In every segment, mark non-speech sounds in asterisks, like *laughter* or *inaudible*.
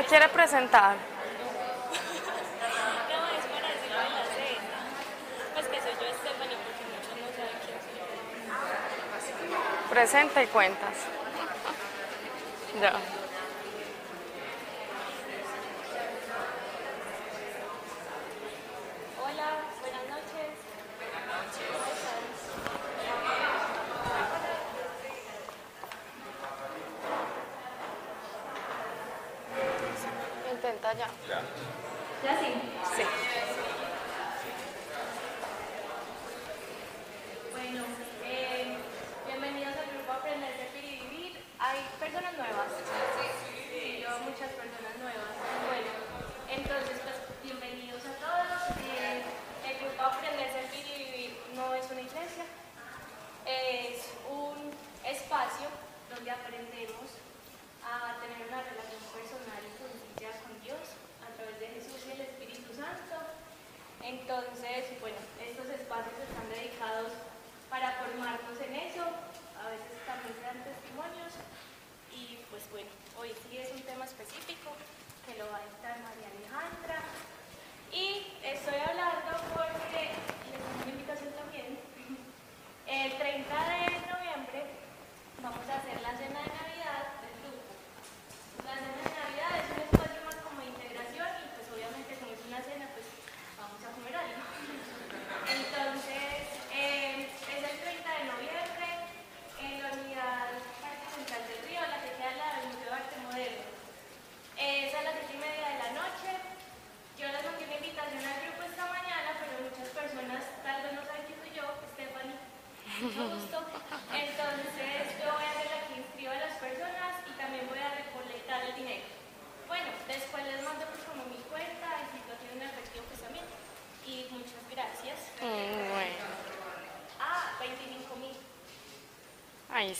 ¿Me quiere presentar? No, es para decirlo de la cena. Pues que soy yo Stephanie porque muchos no saben quién soy yo. Presenta y cuentas. Ya.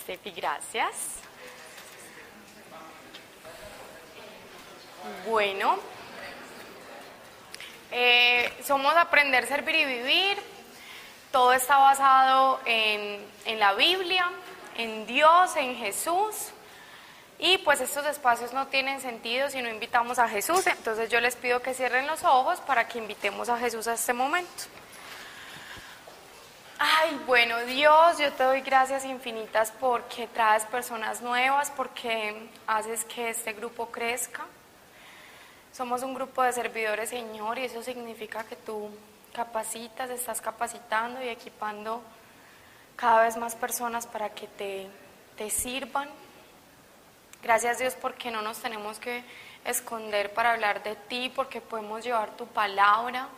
Steffi, gracias. Bueno. Eh, somos Aprender, Servir y Vivir. Todo está basado en, en la Biblia, en Dios, en Jesús. Y pues estos espacios no tienen sentido si no invitamos a Jesús. Entonces yo les pido que cierren los ojos para que invitemos a Jesús a este momento. Bueno, Dios, yo te doy gracias infinitas porque traes personas nuevas, porque haces que este grupo crezca. Somos un grupo de servidores, Señor, y eso significa que tú capacitas, estás capacitando y equipando cada vez más personas para que te, te sirvan. Gracias Dios porque no nos tenemos que esconder para hablar de ti, porque podemos llevar tu palabra,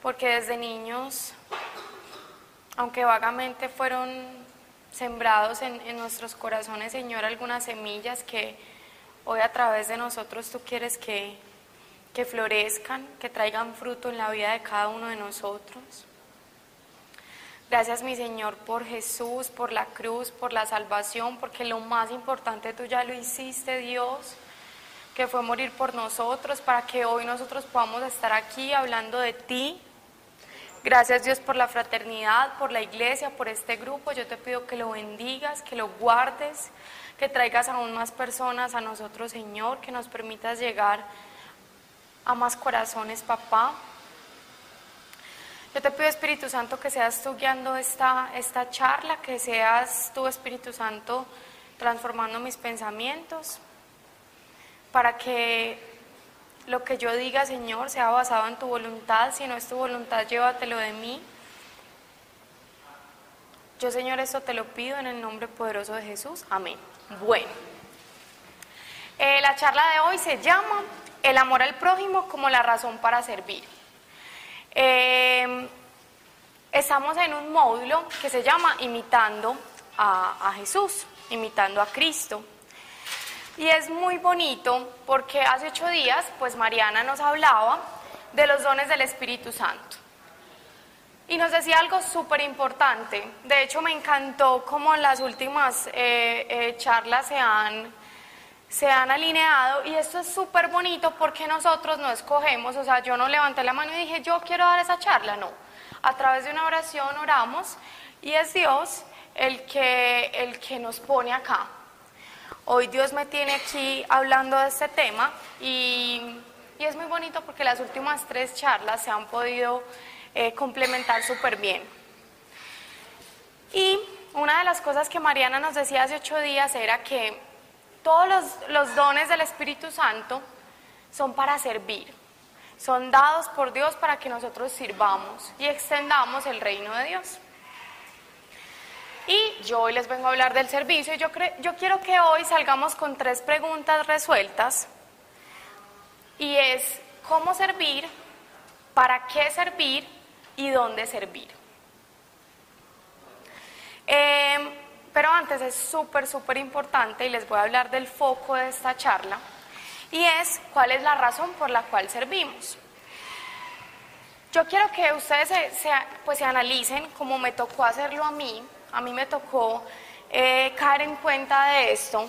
porque desde niños aunque vagamente fueron sembrados en, en, nuestros corazones, Señor, algunas semillas que hoy a través de nosotros tú quieres que, que florezcan, que traigan fruto en la vida de cada uno de nosotros. Gracias, mi Señor, por Jesús, por la cruz, por la salvación, porque lo más importante tú ya lo hiciste, Dios, que fue morir por nosotros, para que hoy nosotros podamos estar aquí hablando de ti. Gracias Dios por la fraternidad, por la iglesia, por este grupo. Yo te pido que lo bendigas, que lo guardes, que traigas aún más personas a nosotros, Señor, que nos permitas llegar a más corazones, papá. Yo te pido, Espíritu Santo, que seas tú guiando esta, esta charla, que seas tú, Espíritu Santo, transformando mis pensamientos, para que lo que yo diga, Señor, sea basado en tu voluntad. Si no es tu voluntad, llévatelo de mí. Yo, Señor, esto te lo pido en el nombre poderoso de Jesús. Amén. Bueno, eh, la charla de hoy se llama El amor al prójimo como la razón para servir. Eh, estamos en un módulo que se llama Imitando a, a Jesús, imitando a Cristo. Y es muy bonito porque hace ocho días, pues Mariana nos hablaba de los dones del Espíritu Santo. Y nos decía algo súper importante. De hecho, me encantó cómo las últimas eh, eh, charlas se han, se han alineado. Y esto es súper bonito porque nosotros no escogemos. O sea, yo no levanté la mano y dije, yo quiero dar esa charla. No. A través de una oración oramos y es Dios el que, el que nos pone acá. Hoy Dios me tiene aquí hablando de este tema y, es muy bonito porque las últimas tres charlas se han podido eh, complementar súper bien. Y una de las cosas que Mariana nos decía hace ocho días era que todos los dones del Espíritu Santo son para servir, son dados por Dios para que nosotros sirvamos y extendamos el reino de Dios. Y yo hoy les vengo a hablar del servicio y yo, yo quiero que hoy salgamos con tres preguntas resueltas. Y es, ¿cómo servir? ¿Para qué servir? ¿Y dónde servir? Em, pero antes es súper, súper importante y les voy a hablar del foco de esta charla. Y es cuál es la razón por la cual servimos. Yo quiero que ustedes se, pues se analicen como me tocó hacerlo a mí a mí me tocó eh, caer en cuenta de esto.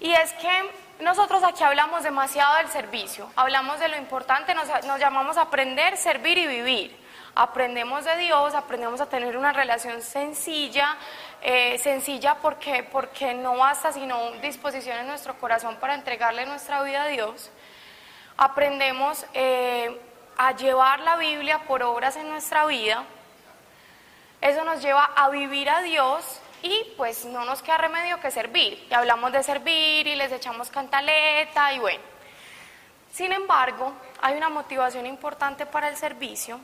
Y es que nosotros aquí hablamos demasiado del servicio, hablamos de lo importante, nos, llamamos aprender, servir y vivir. Aprendemos de Dios, aprendemos a tener una relación sencilla, eh, sencilla porque, porque no basta sino disposición en nuestro corazón para entregarle nuestra vida a Dios. Aprendemos eh, a llevar la Biblia por obras en nuestra vida eso nos lleva a vivir a Dios y pues no nos queda remedio que servir. Y hablamos de servir y les echamos cantaleta y bueno. Sin embargo, hay una motivación importante para el servicio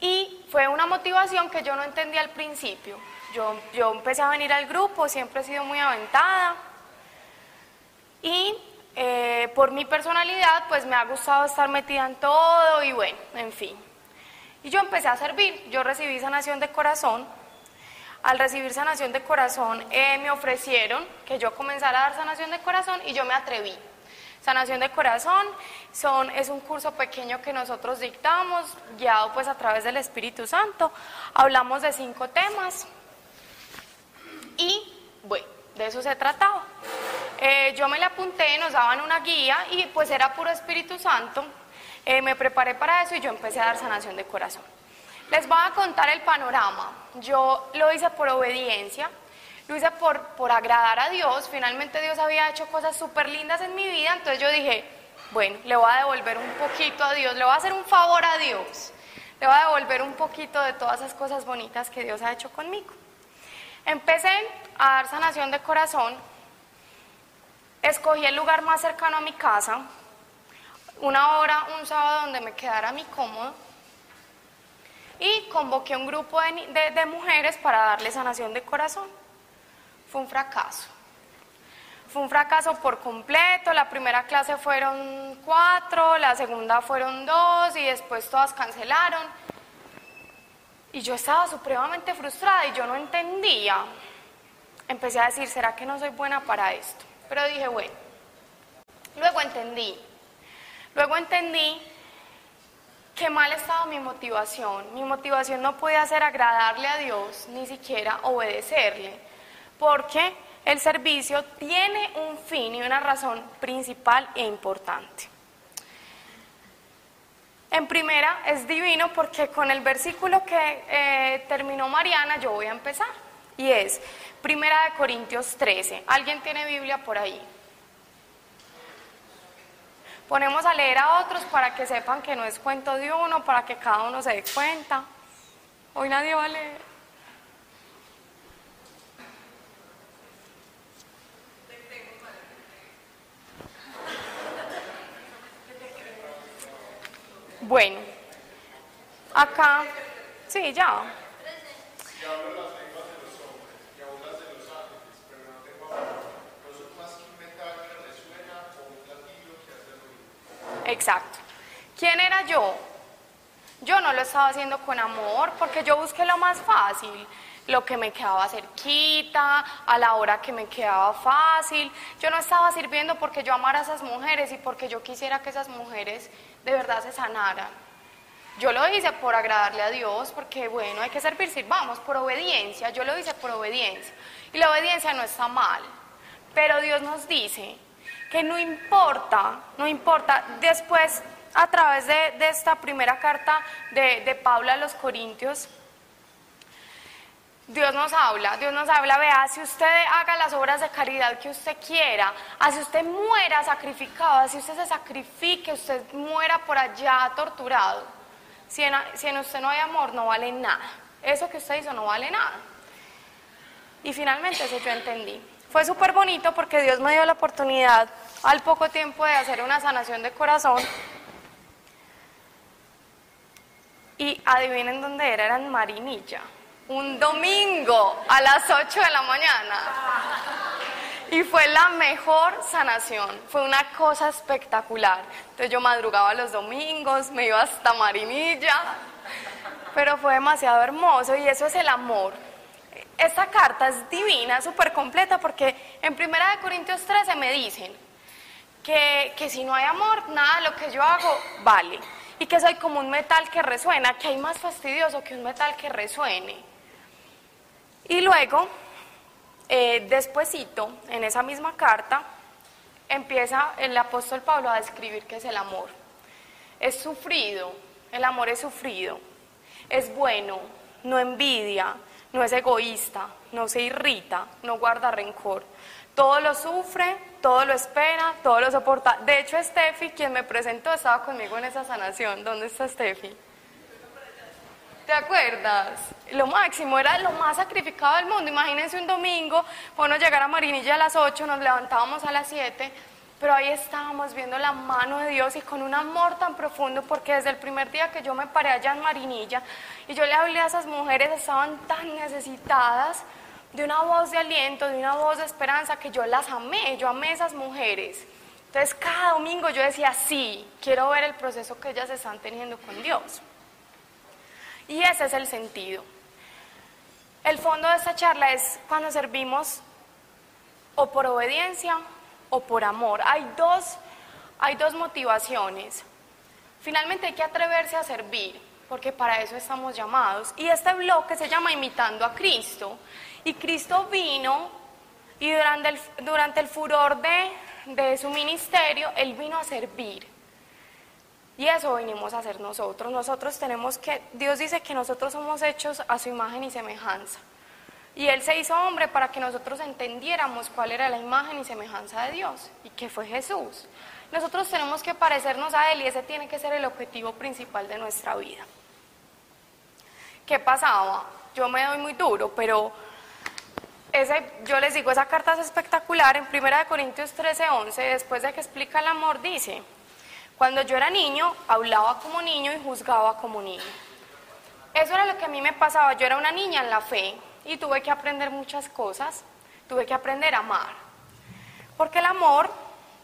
y fue una motivación que yo no entendía al principio. Yo, yo empecé a venir al grupo, siempre he sido muy aventada y eh, por mi personalidad pues me ha gustado estar metida en todo y bueno, en fin. Y yo empecé a servir, yo recibí sanación de corazón. Al recibir sanación de corazón eh, me ofrecieron que yo comenzara a dar sanación de corazón y yo me atreví. Sanación de corazón son, es un curso pequeño que nosotros dictamos, guiado pues a través del Espíritu Santo. Hablamos de cinco temas y bueno, de eso se trataba. Eh, yo me le apunté, nos daban una guía y pues era puro Espíritu Santo. Eh, me preparé para eso y yo empecé a dar sanación de corazón. Les voy a contar el panorama. Yo lo hice por obediencia, lo hice por, por agradar a Dios. Finalmente Dios había hecho cosas súper lindas en mi vida, entonces yo dije, bueno, le voy a devolver un poquito a Dios, le voy a hacer un favor a Dios, le voy a devolver un poquito de todas esas cosas bonitas que Dios ha hecho conmigo. Empecé a dar sanación de corazón, escogí el lugar más cercano a mi casa, una hora, un sábado donde me quedara a mí cómodo y convoqué un grupo de, de, mujeres para darle sanación de corazón. Fue un fracaso. Fue un fracaso por completo. La primera clase fueron cuatro, la segunda fueron dos y después todas cancelaron. Y yo estaba supremamente frustrada y yo no entendía. Empecé a decir, ¿será que no soy buena para esto? Pero dije, bueno. Luego entendí Luego entendí que mal estaba mi motivación. Mi motivación no podía ser agradarle a Dios, ni siquiera obedecerle, porque el servicio tiene un fin y una razón principal e importante. En primera, es divino porque con el versículo que eh, terminó Mariana yo voy a empezar. Y es Primera de Corintios 13. ¿Alguien tiene Biblia por ahí? Ponemos a leer a otros para que sepan que no es cuento de uno, para que cada uno se dé cuenta. Hoy nadie va a leer. Bueno, acá, sí, ya. Exacto. ¿Quién era yo? Yo no lo estaba haciendo con amor porque yo busqué lo más fácil, lo que me quedaba cerquita, a la hora que me quedaba fácil. Yo no estaba sirviendo porque yo amara a esas mujeres y porque yo quisiera que esas mujeres de verdad se sanaran. Yo lo hice por agradarle a Dios, porque bueno, hay que servir, vamos por obediencia. Yo lo hice por obediencia. Y la obediencia no está mal. Pero Dios nos dice que no importa, no importa. Después, a través de, esta primera carta de, de Pablo a los Corintios, Dios nos habla, Dios nos habla, vea, si usted haga las obras de caridad que usted quiera, así usted muera sacrificado, así usted se sacrifique, usted muera por allá torturado, si en, si en usted no hay amor, no vale nada. Eso que usted hizo no vale nada. Y finalmente eso yo entendí. Fue súper bonito porque Dios me dio la oportunidad al poco tiempo de hacer una sanación de corazón. Y adivinen dónde era, era en Marinilla un domingo a las 8 de la mañana. Y fue la mejor sanación, fue una cosa espectacular. Entonces yo madrugaba los domingos, me iba hasta Marinilla, pero fue demasiado hermoso y eso es el amor. Esta carta es divina, súper completa, porque en 1 Corintios 13 me dicen que, que si no hay amor, nada de lo que yo hago vale. Y que soy como un metal que resuena, que hay más fastidioso que un metal que resuene. Y luego, eh, despuesito, en esa misma carta, empieza el apóstol Pablo a describir qué es el amor. Es sufrido, el amor es sufrido, es bueno, no envidia, no es egoísta, no se irrita, no guarda rencor. Todo lo sufre, todo lo espera, todo lo soporta. De hecho, Steffi, quien me presentó, estaba conmigo en esa sanación. ¿Dónde está Steffi? ¿Te acuerdas? Lo máximo, era lo más sacrificado del mundo. Imagínense un domingo, bueno, llegar a Marinilla a las 8, nos levantábamos a las 7, pero ahí estábamos viendo la mano de Dios y con un amor tan profundo, porque desde el primer día que yo me paré allá en Marinilla y yo le hablé a esas mujeres, estaban tan necesitadas de una voz de aliento, de una voz de esperanza, que yo las amé, yo amé a esas mujeres. Entonces cada domingo yo decía, sí, quiero ver el proceso que ellas están teniendo con Dios. Y ese es el sentido. El fondo de esta charla es cuando servimos o por obediencia o por amor. Hay dos, hay dos motivaciones. Finalmente hay que atreverse a servir, porque para eso estamos llamados. Y este bloque se llama Imitando a Cristo. Y Cristo vino y durante el, furor de, de su ministerio, Él vino a servir. Y eso venimos a hacer nosotros. Nosotros tenemos que, Dios dice que nosotros somos hechos a su imagen y semejanza. Y Él se hizo hombre para que nosotros entendiéramos cuál era la imagen y semejanza de Dios y que fue Jesús. Nosotros tenemos que parecernos a Él y ese tiene que ser el objetivo principal de nuestra vida. ¿Qué pasaba? Yo me doy muy duro, pero ese, yo les digo, esa carta es espectacular. En 1 Corintios 13, 11, después de que explica el amor, dice, cuando yo era niño, hablaba como niño y juzgaba como niño. Eso era lo que a mí me pasaba. Yo era una niña en la fe y tuve que aprender muchas cosas. Tuve que aprender a amar. Porque el amor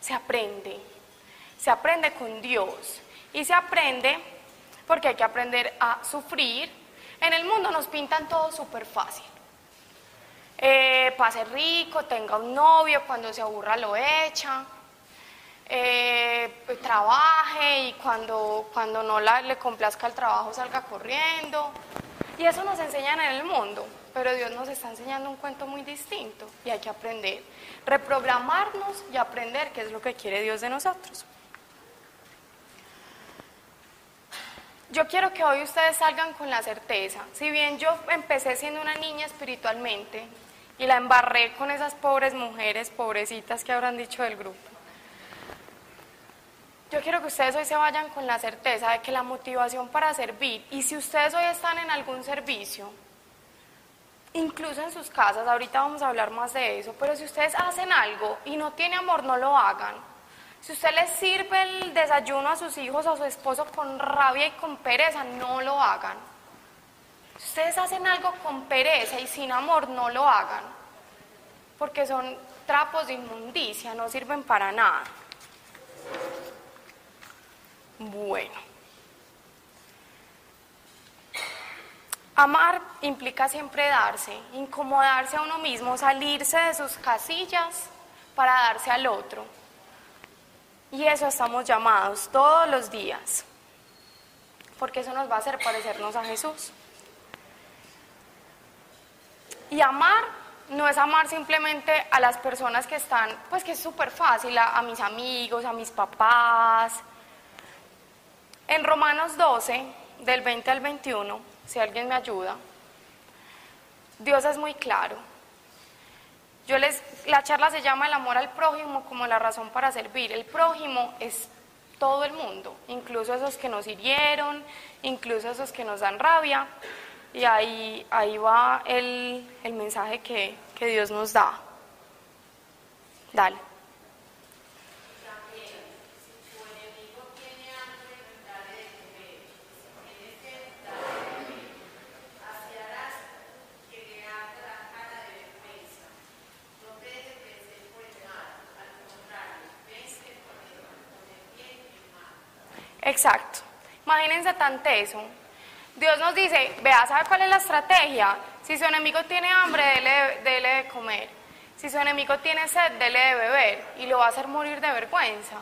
se aprende. Se aprende con Dios. Y se aprende porque hay que aprender a sufrir. En el mundo nos pintan todo súper fácil. Eh, pase rico, tenga un novio, cuando se aburra lo echa eh, trabaje y cuando, cuando no le complazca el trabajo salga corriendo. Y eso nos enseñan en el mundo, pero Dios nos está enseñando un cuento muy distinto y hay que aprender, reprogramarnos y aprender qué es lo que quiere Dios de nosotros. Yo quiero que hoy ustedes salgan con la certeza, si bien yo empecé siendo una niña espiritualmente y la embarré con esas pobres mujeres, pobrecitas que habrán dicho del grupo, yo quiero que ustedes hoy se vayan con la certeza de que la motivación para servir, y si ustedes hoy están en algún servicio, incluso en sus casas, ahorita vamos a hablar más de eso, pero si ustedes hacen algo y no tiene amor, no lo hagan. Si usted les sirve el desayuno a sus hijos o a su esposo con rabia y con pereza, no lo hagan. Si ustedes hacen algo con pereza y sin amor, no lo hagan. Porque son trapos de inmundicia, no sirven para nada. Bueno. Amar implica siempre darse, incomodarse a uno mismo, salirse de sus casillas para darse al otro. Y eso estamos llamados todos los días, porque eso nos va a hacer parecernos a Jesús. Y amar no es amar simplemente a las personas que están, pues que es súper fácil, a mis amigos, a mis papás, en Romanos 12, del 20 al 21, si alguien me ayuda, Dios es muy claro. Yo les, la charla se llama El amor al prójimo como la razón para servir. El prójimo es todo el mundo, incluso esos que nos hirieron, incluso esos que nos dan rabia. Y ahí, ahí va el, el mensaje que, que Dios nos da. Dale. Exacto. Imagínense tan teso. Dios nos dice, vea, ¿sabe cuál es la estrategia? Si su enemigo tiene hambre, dele, dele de comer. Si su enemigo tiene sed, dele de beber y lo va a hacer morir de vergüenza.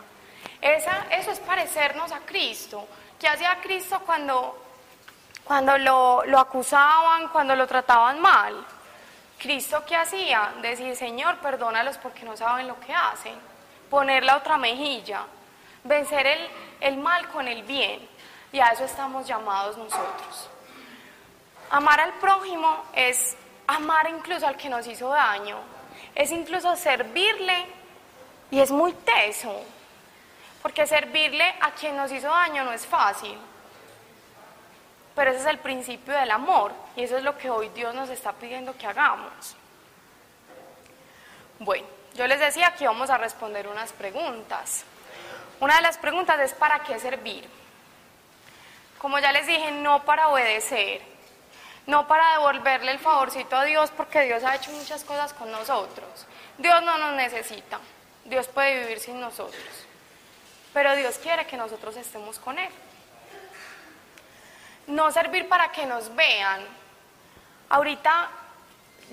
Esa, eso es parecernos a Cristo. ¿Qué hacía Cristo cuando, cuando lo, lo acusaban, cuando lo trataban mal? Cristo qué hacía? Decir, Señor, perdónalos porque no saben lo que hacen. Poner la otra mejilla. Vencer el, mal con el bien. Y a eso estamos llamados nosotros. Amar al prójimo es amar incluso al que nos hizo daño. Es incluso servirle y es muy teso. Porque servirle a quien nos hizo daño no es fácil. Pero ese es el principio del amor y eso es lo que hoy Dios nos está pidiendo que hagamos. Bueno, yo les decía que vamos a responder unas preguntas. Una de las preguntas es ¿para qué servir? Como ya les dije, no para obedecer, no para devolverle el favorcito a Dios porque Dios ha hecho muchas cosas con nosotros. Dios no nos necesita, Dios puede vivir sin nosotros, pero Dios quiere que nosotros estemos con Él. No servir para que nos vean. Ahorita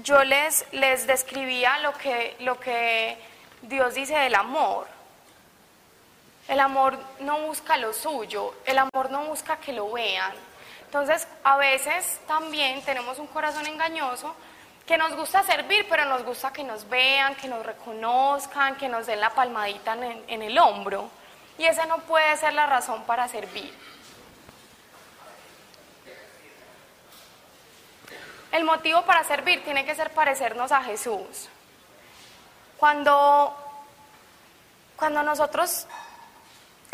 yo les, les describía lo que, lo que Dios dice del amor. El amor no busca lo suyo, el amor no busca que lo vean. Entonces, a veces también tenemos un corazón engañoso que nos gusta servir, pero nos gusta que nos vean, que nos reconozcan, que nos den la palmadita en el, hombro. Y esa no puede ser la razón para servir. El motivo para servir tiene que ser parecernos a Jesús. Cuando, cuando nosotros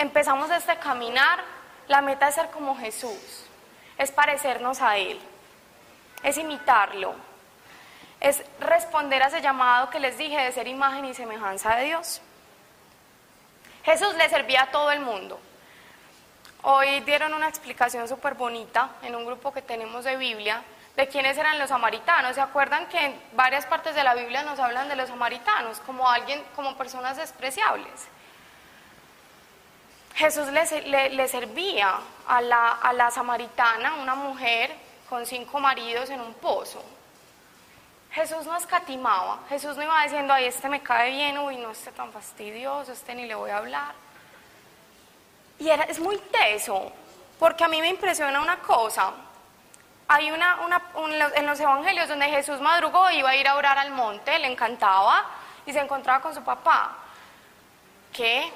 empezamos este caminar, la meta es ser como Jesús, es parecernos a Él, es imitarlo, es responder a ese llamado que les dije de ser imagen y semejanza de Dios. Jesús le servía a todo el mundo. Hoy dieron una explicación súper bonita en un grupo que tenemos de Biblia de quiénes eran los samaritanos. ¿Se acuerdan que en varias partes de la Biblia nos hablan de los samaritanos como alguien, como personas despreciables? Jesús le, servía a la, samaritana, una mujer con cinco maridos en un pozo. Jesús no escatimaba, Jesús no iba diciendo, ay, este me cae bien, uy, no esté tan fastidioso, este ni le voy a hablar. Y es muy teso, porque a mí me impresiona una cosa. Hay una, una un, en los evangelios donde Jesús madrugó, iba a ir a orar al monte, le encantaba, y se encontraba con su papá. ¿Qué?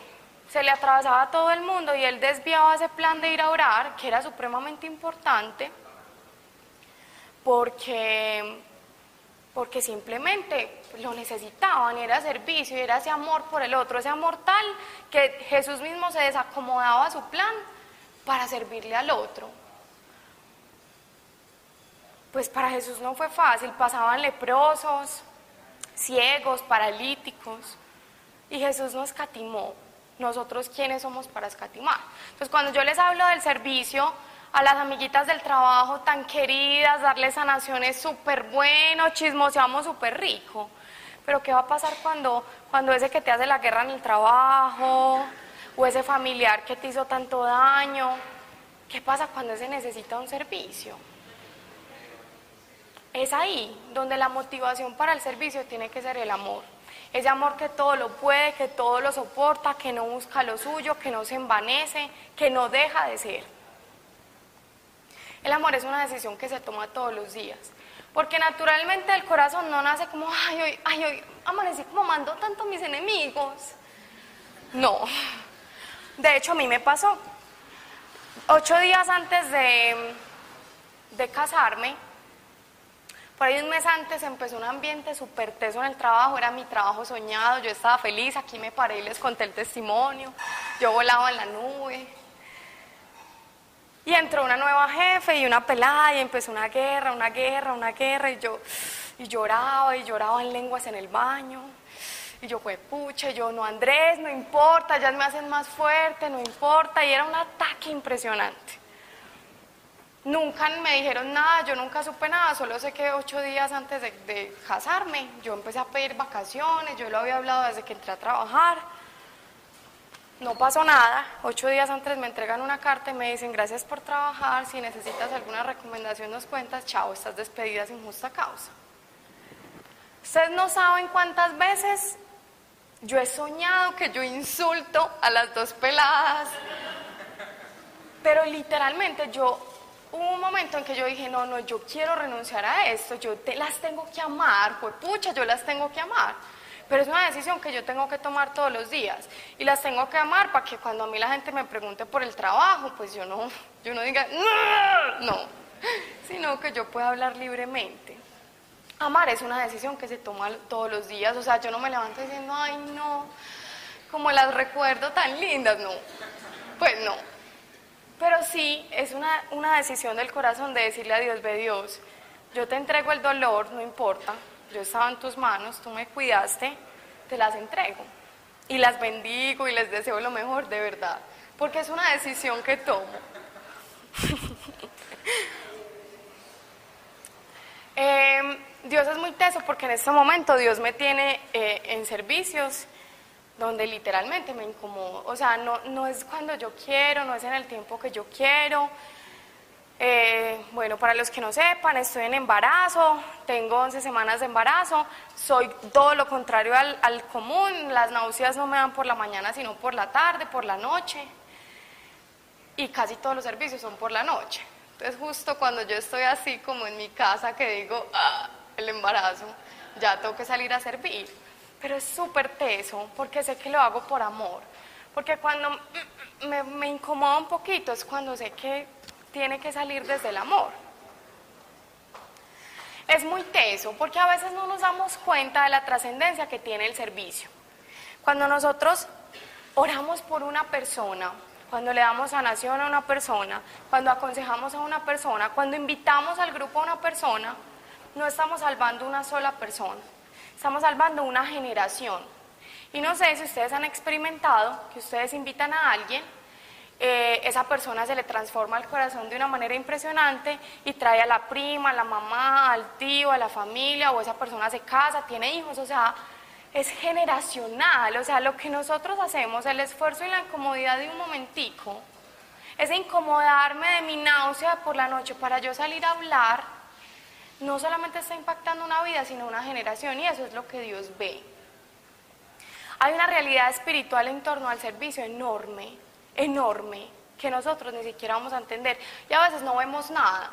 Se le atravesaba a todo el mundo y él desviaba ese plan de ir a orar, que era supremamente importante, porque, porque simplemente lo necesitaban, era servicio, era ese amor por el otro, ese amor tal que Jesús mismo se desacomodaba a su plan para servirle al otro. Pues para Jesús no fue fácil, pasaban leprosos, ciegos, paralíticos, y Jesús no escatimó, nosotros quiénes somos para escatimar. Entonces, cuando yo les hablo del servicio a las amiguitas del trabajo tan queridas, darles sanaciones súper bueno, chismoseamos súper rico. Pero ¿qué va a pasar cuando, cuando ese que te hace la guerra en el trabajo o ese familiar que te hizo tanto daño? ¿Qué pasa cuando ese necesita un servicio? Es ahí donde la motivación para el servicio tiene que ser el amor. Ese amor que todo lo puede, que todo lo soporta, que no busca lo suyo, que no se envanece, que no deja de ser. El amor es una decisión que se toma todos los días. Porque naturalmente el corazón no nace como, ay, hoy, ay, hoy amanecí como mando tanto a mis enemigos. No. De hecho, a mí me pasó. Ocho días antes de, de casarme, Por ahí un mes antes empezó un ambiente súper teso en el trabajo, era mi trabajo soñado, yo estaba feliz, aquí me paré y les conté el testimonio, yo volaba en la nube. Y entró una nueva jefe y una pelada y empezó una guerra, una guerra, una guerra y yo y lloraba y lloraba en lenguas en el baño. Y yo, pues pucha, yo no, Andrés, no importa, ya me hacen más fuerte, no importa. Y era un ataque impresionante. Nunca me dijeron nada, yo nunca supe nada, solo sé que ocho días antes de, casarme yo empecé a pedir vacaciones, yo lo había hablado desde que entré a trabajar. No pasó nada, ocho días antes me entregan una carta y me dicen gracias por trabajar, si necesitas alguna recomendación nos cuentas, chao, estás despedida sin justa causa. Ustedes no saben cuántas veces yo he soñado que yo insulto a las dos peladas, pero literalmente yo hubo un momento en que yo dije, no, no, yo quiero renunciar a esto, yo te, las tengo que amar, pues pucha, yo las tengo que amar. Pero es una decisión que yo tengo que tomar todos los días y las tengo que amar para que cuando a mí la gente me pregunte por el trabajo, pues yo no, yo no diga, no, no, sino que yo pueda hablar libremente. Amar es una decisión que se toma todos los días, o sea, yo no me levanto diciendo, ay, no, como las recuerdo tan lindas, no, pues no. Pero sí es una, una decisión del corazón de decirle a Dios, ve Dios, yo te entrego el dolor, no importa, yo estaba en tus manos, tú me cuidaste, te las entrego. Y las bendigo y les deseo lo mejor, de verdad, porque es una decisión que tomo. *laughs* eh, Dios es muy teso porque en este momento Dios me tiene eh, en servicios donde literalmente me incomodo. O sea, no, no es cuando yo quiero, no es en el tiempo que yo quiero. Eh, bueno, para los que no sepan, estoy en embarazo, tengo 11 semanas de embarazo, soy todo lo contrario al, al, común, las náuseas no me dan por la mañana, sino por la tarde, por la noche, y casi todos los servicios son por la noche. Entonces justo cuando yo estoy así como en mi casa que digo, ah, el embarazo, ya tengo que salir a servir. Pero es súper teso porque sé que lo hago por amor. Porque cuando me, incomoda un poquito es cuando sé que tiene que salir desde el amor. Es muy teso porque a veces no nos damos cuenta de la trascendencia que tiene el servicio. Cuando nosotros oramos por una persona, cuando le damos sanación a una persona, cuando aconsejamos a una persona, cuando invitamos al grupo a una persona, no estamos salvando una sola persona, estamos salvando una generación. Y no sé si ustedes han experimentado que ustedes invitan a alguien, eh, esa persona se le transforma el corazón de una manera impresionante y trae a la prima, a la mamá, al tío, a la familia, o esa persona se casa, tiene hijos, o sea, es generacional, o sea, lo que nosotros hacemos, el esfuerzo y la incomodidad de un momentico, es incomodarme de mi náusea por la noche para yo salir a hablar, no solamente está impactando una vida, sino una generación, y eso es lo que Dios ve. Hay una realidad espiritual en torno al servicio enorme, enorme, que nosotros ni siquiera vamos a entender, y a veces no vemos nada,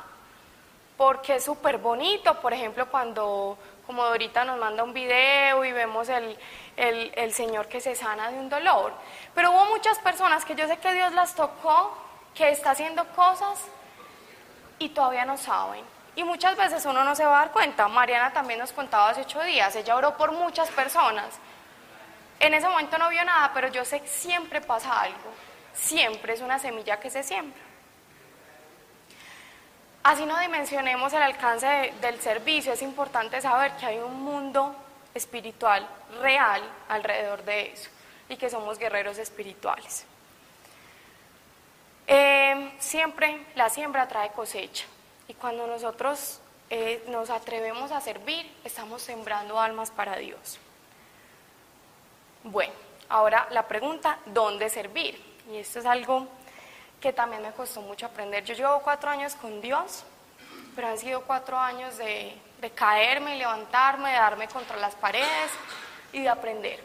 porque es súper bonito, por ejemplo, cuando como Dorita nos manda un video y vemos el, el, el, Señor que se sana de un dolor. Pero hubo muchas personas que yo sé que Dios las tocó, que está haciendo cosas y todavía no saben. Y muchas veces uno no se va a dar cuenta. Mariana también nos contaba hace ocho días, ella oró por muchas personas. En ese momento no vio nada, pero yo sé que siempre pasa algo. Siempre es una semilla que se siembra. Así no dimensionemos el alcance de, del servicio, es importante saber que hay un mundo espiritual real alrededor de eso y que somos guerreros espirituales. Eh, siempre la siembra trae cosecha y cuando nosotros eh, nos atrevemos a servir, estamos sembrando almas para Dios. Bueno, ahora la pregunta, ¿dónde servir? Y esto es algo que también me costó mucho aprender. Yo llevo cuatro años con Dios, pero han sido cuatro años de, de caerme y levantarme, de darme contra las paredes y de aprender.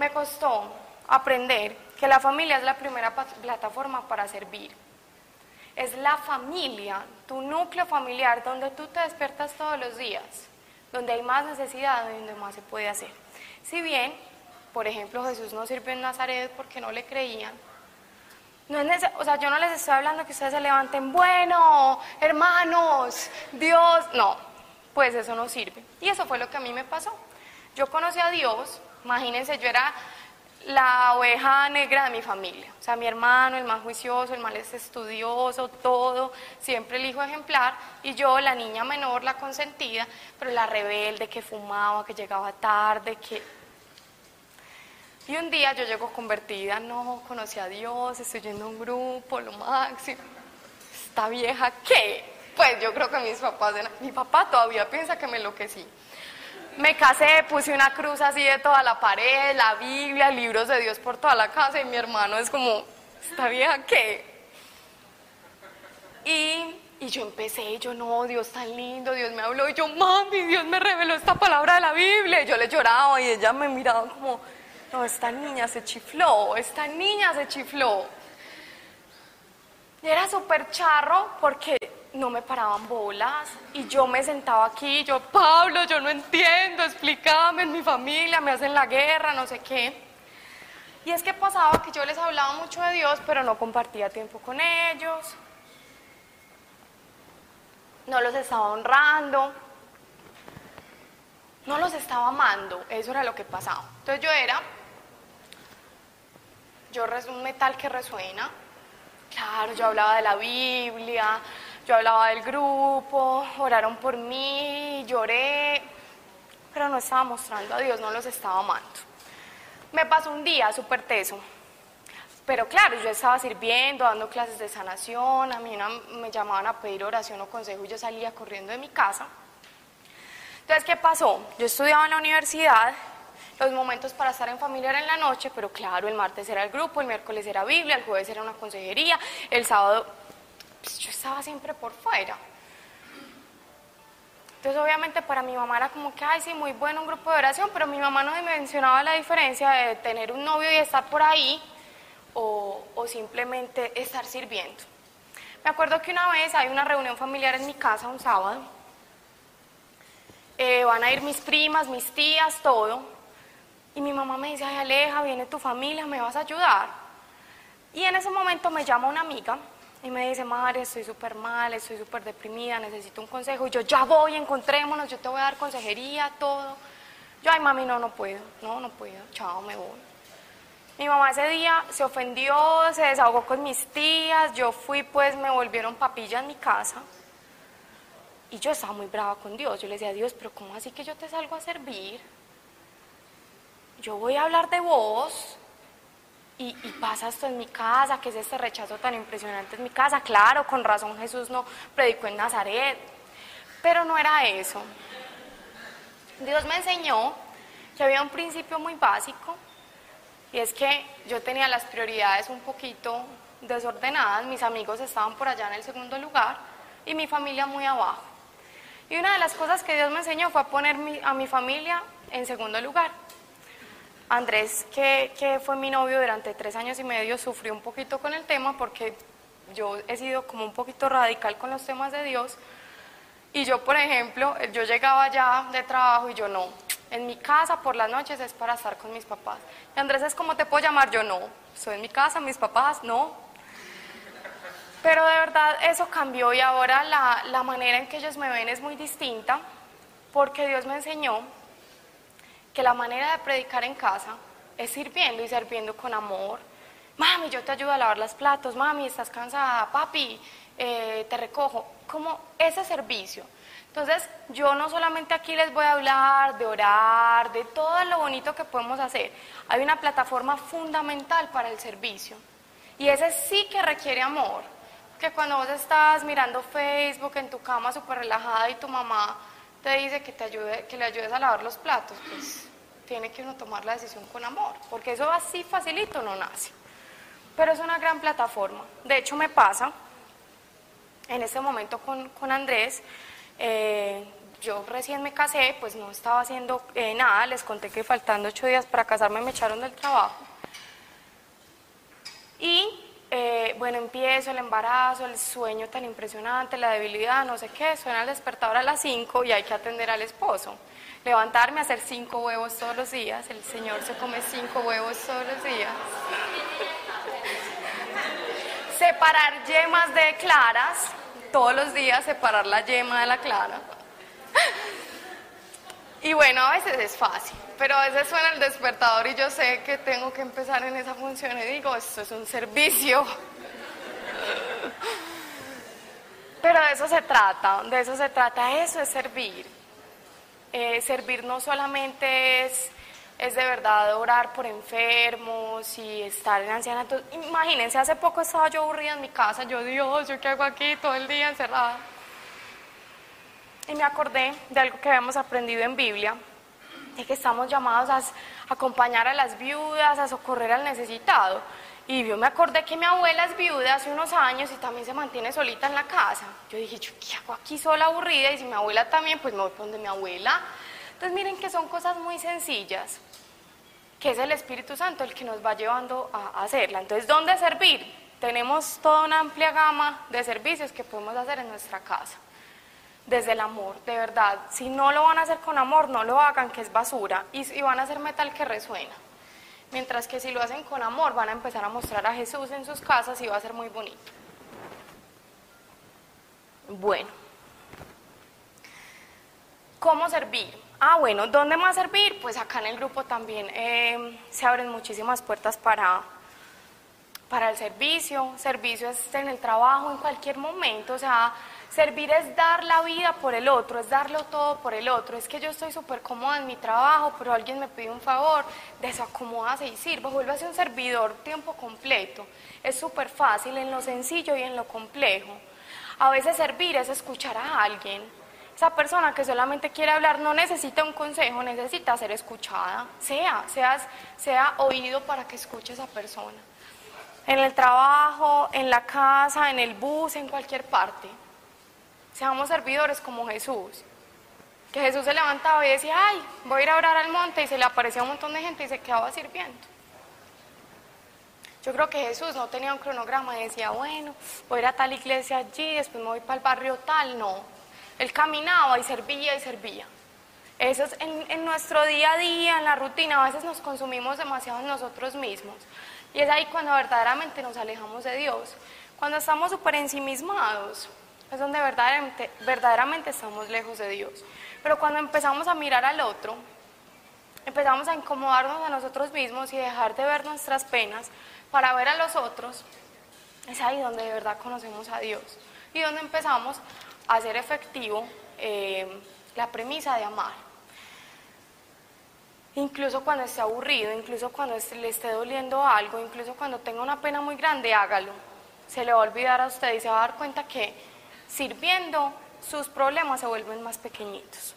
Me costó aprender que la familia es la primera plataforma para servir. Es la familia, tu núcleo familiar, donde tú te despiertas todos los días, donde hay más necesidad, donde más se puede hacer. Si bien, por ejemplo, Jesús no sirvió en Nazaret porque no le creían, No es o sea, yo no les estoy hablando que ustedes se levanten, bueno, hermanos, Dios, no, pues eso no sirve. Y eso fue lo que a mí me pasó. Yo conocí a Dios, imagínense, yo era la oveja negra de mi familia. O sea, mi hermano, el más juicioso, el más estudioso, todo, siempre el hijo ejemplar, y yo, la niña menor, la consentida, pero la rebelde que fumaba, que llegaba tarde, que... Y un día yo llego convertida, no, conocí a Dios, estoy yendo a un grupo, lo máximo. ¿Esta vieja qué? Pues yo creo que mis papás, mi papá todavía piensa que me enloquecí. Me casé, puse una cruz así de toda la pared, la Biblia, libros de Dios por toda la casa y mi hermano es como, ¿esta vieja qué? Y, y yo empecé, yo no, Dios tan lindo, Dios me habló y yo, mami, Dios me reveló esta palabra de la Biblia. Y yo le lloraba y ella me miraba como, no, esta niña se chifló, esta niña se chifló. Y era súper charro porque no me paraban bolas y yo me sentaba aquí, yo, Pablo, yo no entiendo, explícame, en mi familia me hacen la guerra, no sé qué. Y es que pasaba que yo les hablaba mucho de Dios, pero no compartía tiempo con ellos, no los estaba honrando, no los estaba amando, eso era lo que pasaba. Entonces yo era, yo un metal que resuena, claro, yo hablaba de la Biblia, yo hablaba del grupo, oraron por mí, lloré, pero no estaba mostrando a Dios, no los estaba amando. Me pasó un día súper teso, pero claro, yo estaba sirviendo, dando clases de sanación, a mí me llamaban a pedir oración o consejo y yo salía corriendo de mi casa. Entonces, ¿qué pasó? Yo estudiaba en la universidad, los momentos para estar en familia eran la noche, pero claro, el martes era el grupo, el miércoles era Biblia, el jueves era una consejería, el sábado pues, yo estaba siempre por fuera. Entonces obviamente para mi mamá era como que, ay, sí, muy bueno un grupo de oración, pero mi mamá no me mencionaba la diferencia de tener un novio y estar por ahí o, simplemente estar sirviendo. Me acuerdo que una vez hay una reunión familiar en mi casa un sábado, eh, van a ir mis primas, mis tías, todo, y mi mamá me dice, ay Aleja, viene tu familia, ¿me vas a ayudar? Y en ese momento me llama una amiga y me dice, María, estoy súper mal, estoy súper deprimida, necesito un consejo. Y yo, ya voy, encontrémonos, yo te voy a dar consejería, todo. Yo, ay, mami, no, no puedo, no, no puedo, chao, me voy. Mi mamá ese día se ofendió, se desahogó con mis tías, yo fui, pues me volvieron papilla en mi casa. Y yo estaba muy brava con Dios. Yo le decía, Dios, pero ¿cómo así que yo te salgo a servir? Yo voy a hablar de vos, y, pasa esto en mi casa, que es este rechazo tan impresionante en mi casa. Claro, con razón Jesús no predicó en Nazaret, pero no era eso. Dios me enseñó que había un principio muy básico y es que yo tenía las prioridades un poquito desordenadas, mis amigos estaban por allá en el segundo lugar y mi familia muy abajo. Y una de las cosas que Dios me enseñó fue poner a mi familia en segundo lugar. Andrés, que, fue mi novio durante tres años y medio, sufrió un poquito con el tema porque yo he sido como un poquito radical con los temas de Dios. Y yo, por ejemplo, yo llegaba ya de trabajo y yo no. En mi casa por las noches es para estar con mis papás. Y Andrés es como te puedo llamar, yo no. Estoy en mi casa, mis papás, no. Pero de verdad eso cambió y ahora la, la manera en que ellos me ven es muy distinta porque Dios me enseñó que la manera de predicar en casa es sirviendo y sirviendo con amor. Mami, yo te ayudo a lavar los platos, mami, estás cansada, papi, eh, te recojo. Como ese servicio. Entonces, yo no solamente aquí les voy a hablar de orar, de todo lo bonito que podemos hacer. Hay una plataforma fundamental para el servicio. Y ese sí que requiere amor. Que cuando vos estás mirando Facebook en tu cama súper relajada y tu mamá te dice que, te ayude, que le ayudes a lavar los platos, pues tiene que uno tomar la decisión con amor, porque eso así facilito no nace. Pero es una gran plataforma. De hecho, me pasa en este momento con, con Andrés. Eh, yo recién me casé, pues no estaba haciendo eh, nada, les conté que faltando ocho días para casarme me echaron del trabajo. Y eh, bueno, empiezo el embarazo, el sueño tan impresionante, la debilidad, no sé qué, suena el despertador a las cinco y hay que atender al esposo levantarme a hacer cinco huevos todos los días. El Señor se come cinco huevos todos los días. separar yemas de claras, todos los días separar la yema de la clara. Y bueno, a veces es fácil, pero a veces suena el despertador y yo sé que tengo que empezar en esa función y digo, esto es un servicio. Pero de eso se trata, de eso se trata, eso es servir. Eh, servir no solamente es, es de verdad orar por enfermos y estar en ancianatos. Imagínense, hace poco estaba yo aburrida en mi casa, yo Dios, ¿yo qué hago aquí todo el día encerrada? Y me acordé de algo que habíamos aprendido en Biblia, de que estamos llamados a acompañar a las viudas, a socorrer al necesitado. Y yo me acordé que mi abuela es viuda hace unos años y también se mantiene solita en la casa. Yo dije, ¿yo qué hago aquí sola aburrida? Y si mi abuela también, pues me voy donde mi abuela. Entonces miren que son cosas muy sencillas, que es el Espíritu Santo el que nos va llevando a hacerla. Entonces, ¿dónde servir? Tenemos toda una amplia gama de servicios que podemos hacer en nuestra casa desde el amor, de verdad. Si no lo van a hacer con amor, no lo hagan, que es basura, y, van a hacer metal que resuena. Mientras que si lo hacen con amor, van a empezar a mostrar a Jesús en sus casas y va a ser muy bonito. Bueno, ¿cómo servir? Ah, bueno, ¿dónde más servir? Pues acá en el grupo también eh, se abren muchísimas puertas para, para el servicio. Servicio es en el trabajo, en cualquier momento, o sea, Servir es dar la vida por el otro, es darlo todo por el otro. Es que yo estoy súper cómoda en mi trabajo, pero alguien me pide un favor, desacomódase y sirva, ser un servidor tiempo completo. Es súper fácil en lo sencillo y en lo complejo. A veces servir es escuchar a alguien. Esa persona que solamente quiere hablar no necesita un consejo, necesita ser escuchada. Sea, seas, sea oído para que escuche a esa persona. En el trabajo, en la casa, en el bus, en cualquier parte. Seamos servidores como Jesús. Que Jesús se levantaba y decía, ay, voy a ir a orar al monte y se le aparecía un montón de gente y se quedaba sirviendo. Yo creo que Jesús no tenía un cronograma y decía, bueno, voy a ir a tal iglesia allí, después me voy para el barrio tal. No, él caminaba y servía y servía. Eso es en, en, nuestro día a día, en la rutina, a veces nos consumimos demasiado en nosotros mismos. Y es ahí cuando verdaderamente nos alejamos de Dios. Cuando estamos súper ensimismados, es donde verdaderamente, verdaderamente estamos lejos de Dios. Pero cuando empezamos a mirar al otro, empezamos a incomodarnos a nosotros mismos y dejar de ver nuestras penas para ver a los otros, es ahí donde de verdad conocemos a Dios y donde empezamos a hacer efectivo eh, la premisa de amar. Incluso cuando esté aburrido, incluso cuando le esté doliendo algo, incluso cuando tenga una pena muy grande, hágalo. Se le va a olvidar a usted y se va a dar cuenta que sirviendo, sus problemas se vuelven más pequeñitos.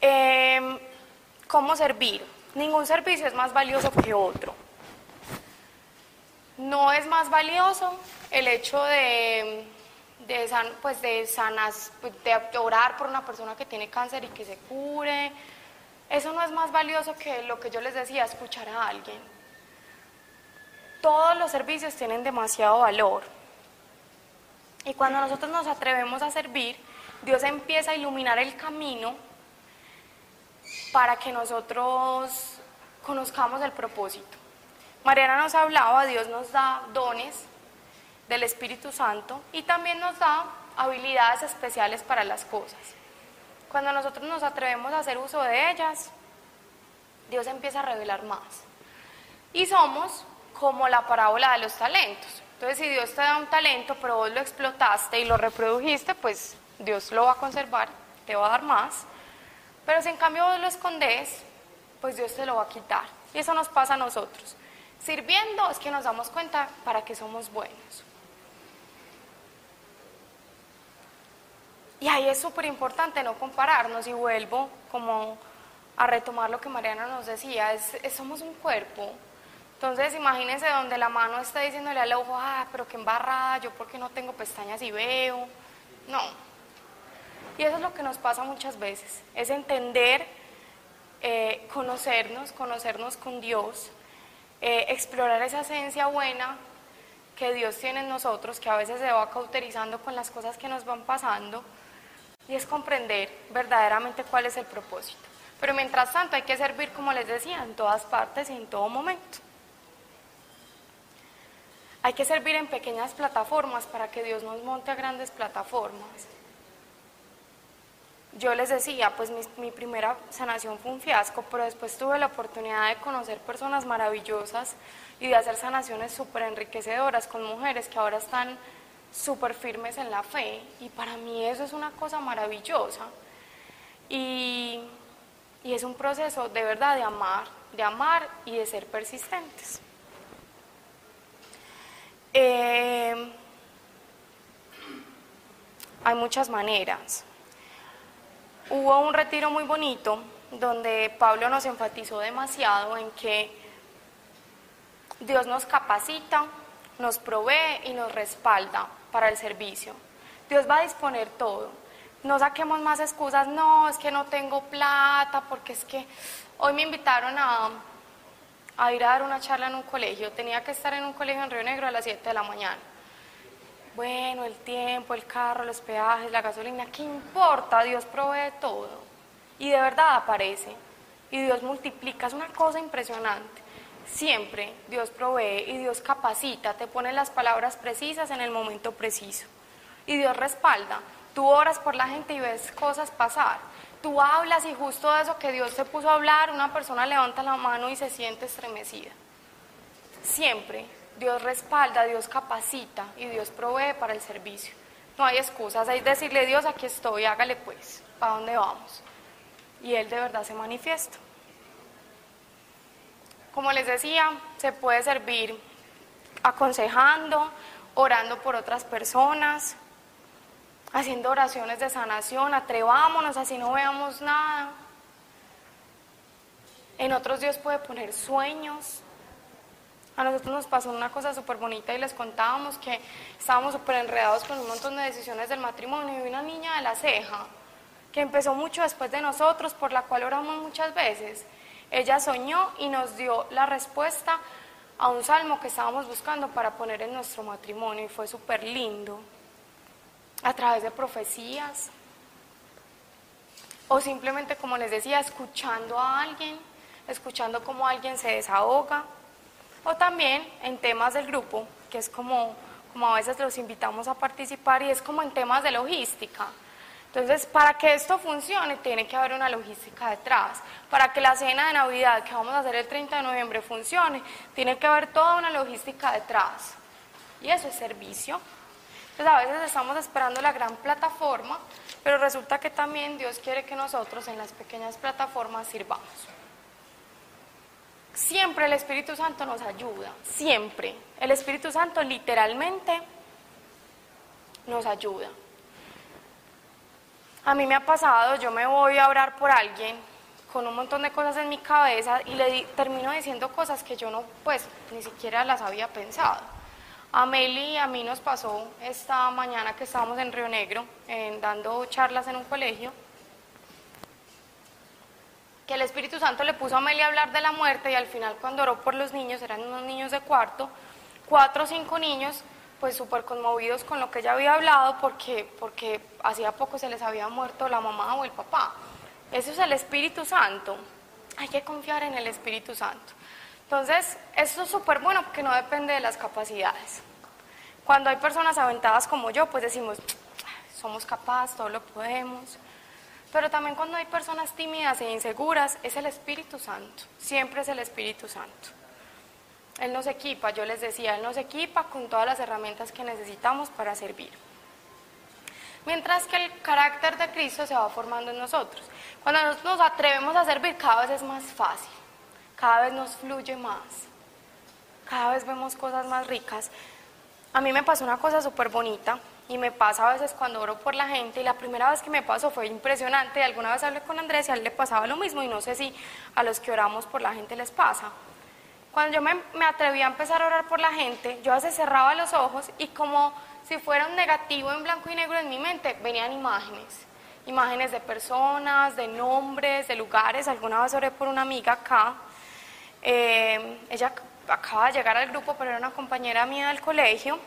Em, ¿Cómo servir? Ningún servicio es más valioso que otro. No es más valioso el hecho de, pues de sanas, pues de orar por una persona que tiene cáncer y que se cure. Eso no es más valioso que lo que yo les decía, escuchar a alguien. Todos los servicios tienen demasiado valor. Y cuando nosotros nos atrevemos a servir, Dios empieza a iluminar el camino para que nosotros conozcamos el propósito. Mariana nos hablaba, Dios nos da dones del Espíritu Santo y también nos da habilidades especiales para las cosas. Cuando nosotros nos atrevemos a hacer uso de ellas, Dios empieza a revelar más. Y somos como la parábola de los talentos. Entonces, si Dios te da un talento, pero vos lo explotaste y lo reprodujiste, pues Dios lo va a conservar, te va a dar más. Pero si en cambio vos lo escondes, pues Dios te lo va a quitar. Y eso nos pasa a nosotros. Sirviendo es que nos damos cuenta para que somos buenos. Y ahí es súper importante no compararnos y vuelvo como a retomar lo que Mariana nos decía, es, somos un cuerpo, entonces imagínense donde la mano está diciéndole al ojo, ah, pero qué embarrada, yo porque no tengo pestañas y veo. No. Y eso es lo que nos pasa muchas veces, es entender, eh, conocernos, conocernos con Dios, eh, explorar esa esencia buena que Dios tiene en nosotros, que a veces se va cauterizando con las cosas que nos van pasando, y es comprender verdaderamente cuál es el propósito. Pero mientras tanto hay que servir, como les decía, en todas partes y en todo momento. Hay que servir en pequeñas plataformas para que Dios nos monte a grandes plataformas. Yo les decía, pues mi, primera sanación fue un fiasco, pero después tuve la oportunidad de conocer personas maravillosas y de hacer sanaciones súper enriquecedoras con mujeres que ahora están súper firmes en la fe y para mí eso es una cosa maravillosa. Y, y es un proceso de verdad de amar, de amar y de ser persistentes. Eh, hay muchas maneras. Hubo un retiro muy bonito donde Pablo nos enfatizó demasiado en que Dios nos capacita, nos provee y nos respalda para el servicio. Dios va a disponer todo. No saquemos más excusas, no, es que no tengo plata, porque es que hoy me invitaron a, a ir a dar una charla en un colegio. Tenía que estar en un colegio en Río Negro a las 7 de la mañana. Bueno, el tiempo, el carro, los peajes, la gasolina, ¿qué importa? Dios provee todo. Y de verdad aparece. Y Dios multiplica, es una cosa impresionante. Siempre Dios provee y Dios capacita, te pone las palabras precisas en el momento preciso. Y Dios respalda. Tú oras por la gente y ves cosas pasar. Tú hablas y justo de eso que Dios te puso a hablar, una persona levanta la mano y se siente estremecida. Siempre Dios respalda, Dios capacita y Dios provee para el servicio. No hay excusas, hay decirle Dios, aquí estoy, hágale pues, ¿para dónde vamos? Y Él de verdad se manifiesta. Como les decía, se puede servir aconsejando, orando por otras personas, haciendo oraciones de sanación, atrevámonos así no veamos nada. En otros Dios puede poner sueños, a nosotros nos pasó una cosa súper bonita y les contábamos que estábamos súper enredados con un montón de decisiones del matrimonio y una niña de la ceja que empezó mucho después de nosotros, por la cual oramos muchas veces. Ella soñó y nos dio la respuesta a un salmo que estábamos buscando para poner en nuestro matrimonio y fue súper lindo. A través de profecías o simplemente, como les decía, escuchando a alguien, escuchando cómo alguien se desahoga o también en temas del grupo, que es como, como a veces los invitamos a participar y es como en temas de logística. Entonces, para que esto funcione, tiene que haber una logística detrás. Para que la cena de Navidad que vamos a hacer el 30 de noviembre funcione, tiene que haber toda una logística detrás. Y eso es servicio. Entonces, a veces estamos esperando la gran plataforma, pero resulta que también Dios quiere que nosotros en las pequeñas plataformas sirvamos. Siempre el Espíritu Santo nos ayuda, siempre. El Espíritu Santo literalmente nos ayuda. A mí me ha pasado, yo me voy a orar por alguien con un montón de cosas en mi cabeza y le termino diciendo cosas que yo no, pues, ni siquiera las había pensado. A Meli y a mí nos pasó esta mañana que estábamos en Río Negro, dando charlas en un colegio, que el Espíritu Santo le puso a Amelia a hablar de la muerte y al final cuando oró por los niños, eran unos niños de cuarto, cuatro o cinco niños, pues súper conmovidos con lo que ella había hablado porque, porque hacía poco se les había muerto la mamá o el papá. Eso es el Espíritu Santo. Hay que confiar en el Espíritu Santo. Entonces, esto es súper bueno porque no depende de las capacidades. Cuando hay personas aventadas como yo, pues decimos, somos capaces, todo lo podemos. Pero también cuando hay personas tímidas e inseguras, es el Espíritu Santo, siempre es el Espíritu Santo. Él nos equipa, yo les decía, Él nos equipa con todas las herramientas que necesitamos para servir. Mientras que el carácter de Cristo se va formando en nosotros. Cuando nos atrevemos a servir, cada vez es más fácil, cada vez nos fluye más, cada vez vemos cosas más ricas. A mí me pasó una cosa súper bonita y me pasa a veces cuando oro por la gente y la primera vez que me pasó fue impresionante, alguna vez hablé con Andrés y a él le pasaba lo mismo y no sé si a los que oramos por la gente les pasa. Cuando yo me, me atreví a empezar a orar por la gente, yo a veces cerraba los ojos y como si fuera un negativo en blanco y negro en mi mente, venían imágenes, imágenes de personas, de nombres, de lugares. Alguna vez oré por una amiga acá, eh, ella acaba de llegar al grupo, pero era una compañera mía del colegio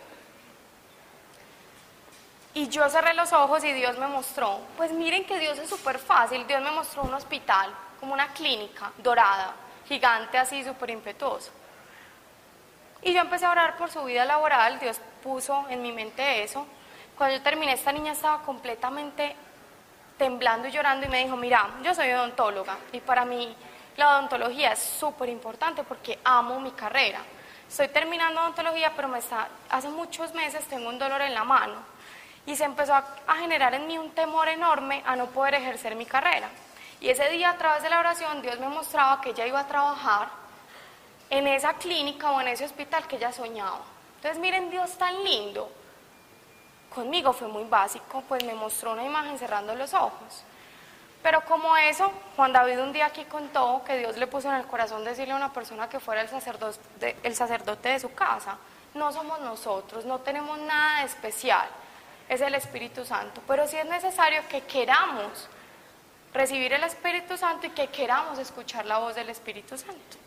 y yo cerré los ojos y Dios me mostró, pues miren que Dios es súper fácil, Dios me mostró un hospital, como una clínica dorada, gigante así, súper impetuoso. Y yo empecé a orar por su vida laboral, Dios puso en mi mente eso. Cuando yo terminé, esta niña estaba completamente temblando y llorando y me dijo, mira, yo soy odontóloga y para mí la odontología es súper importante porque amo mi carrera. Estoy terminando odontología, pero me está, hace muchos meses tengo un dolor en la mano y se empezó a, a generar en mí un temor enorme a no poder ejercer mi carrera. Y ese día a través de la oración Dios me mostraba que ella iba a trabajar en esa clínica o en ese hospital que ella soñaba. Entonces miren Dios tan lindo. Conmigo fue muy básico, pues me mostró una imagen cerrando los ojos. Pero como eso, Juan David un día aquí contó que Dios le puso en el corazón decirle a una persona que fuera el sacerdote, de, el sacerdote de su casa. No somos nosotros, no tenemos nada de especial, es el Espíritu Santo. Pero sí es necesario que queramos recibir el Espíritu Santo y que queramos escuchar la voz del Espíritu Santo.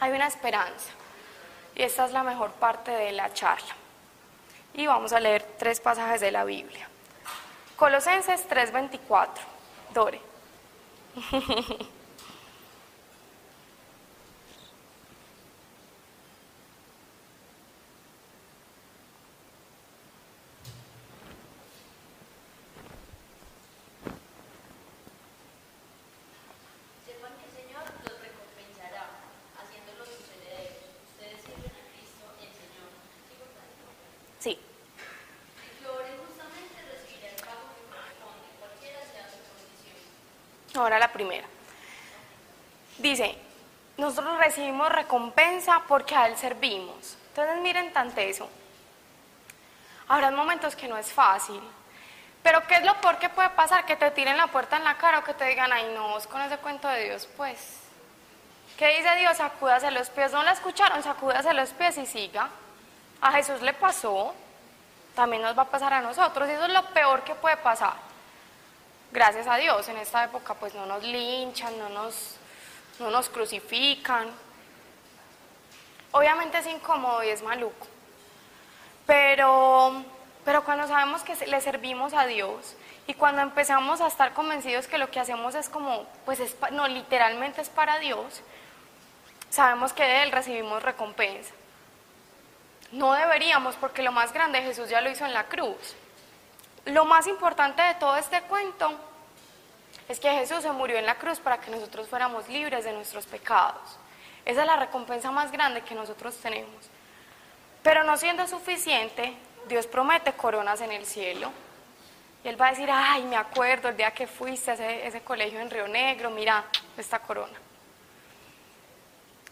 Hay una esperanza y esta es la mejor parte de la charla. Y vamos a leer tres pasajes de la Biblia. Colosenses 3:24. Dore. Sepan que el Señor los recompensará, haciéndolos sus herederos. Ustedes sirven a Cristo el Señor. ¿Sigo tanto? Sí. El que ore justamente recibirá el pago que corresponde, cualquiera sea su condición. Ahora la primera. Dice, nosotros recibimos recompensa porque a Él servimos. Entonces miren tanto eso. Habrá momentos que no es fácil. Pero ¿qué es lo peor que puede pasar? Que te tiren la puerta en la cara o que te digan, ay no, vos con ese cuento de Dios, pues. ¿Qué dice Dios? Sacúdase los pies. ¿No la escucharon? Sacúdase los pies y siga. A Jesús le pasó. También nos va a pasar a nosotros. Eso es lo peor que puede pasar gracias a Dios, en esta época pues no nos linchan, no nos, no nos crucifican. Obviamente es incómodo y es maluco, pero, pero cuando sabemos que le servimos a Dios y cuando empezamos a estar convencidos que lo que hacemos es como, pues es, no, literalmente es para Dios, sabemos que de Él recibimos recompensa. No deberíamos, porque lo más grande Jesús ya lo hizo en la cruz. Lo más importante de todo este cuento es que Jesús se murió en la cruz para que nosotros fuéramos libres de nuestros pecados. Esa es la recompensa más grande que nosotros tenemos. Pero no siendo suficiente, Dios promete coronas en el cielo. Y Él va a decir, ay, me acuerdo el día que fuiste a ese, colegio en Río Negro, mira esta corona.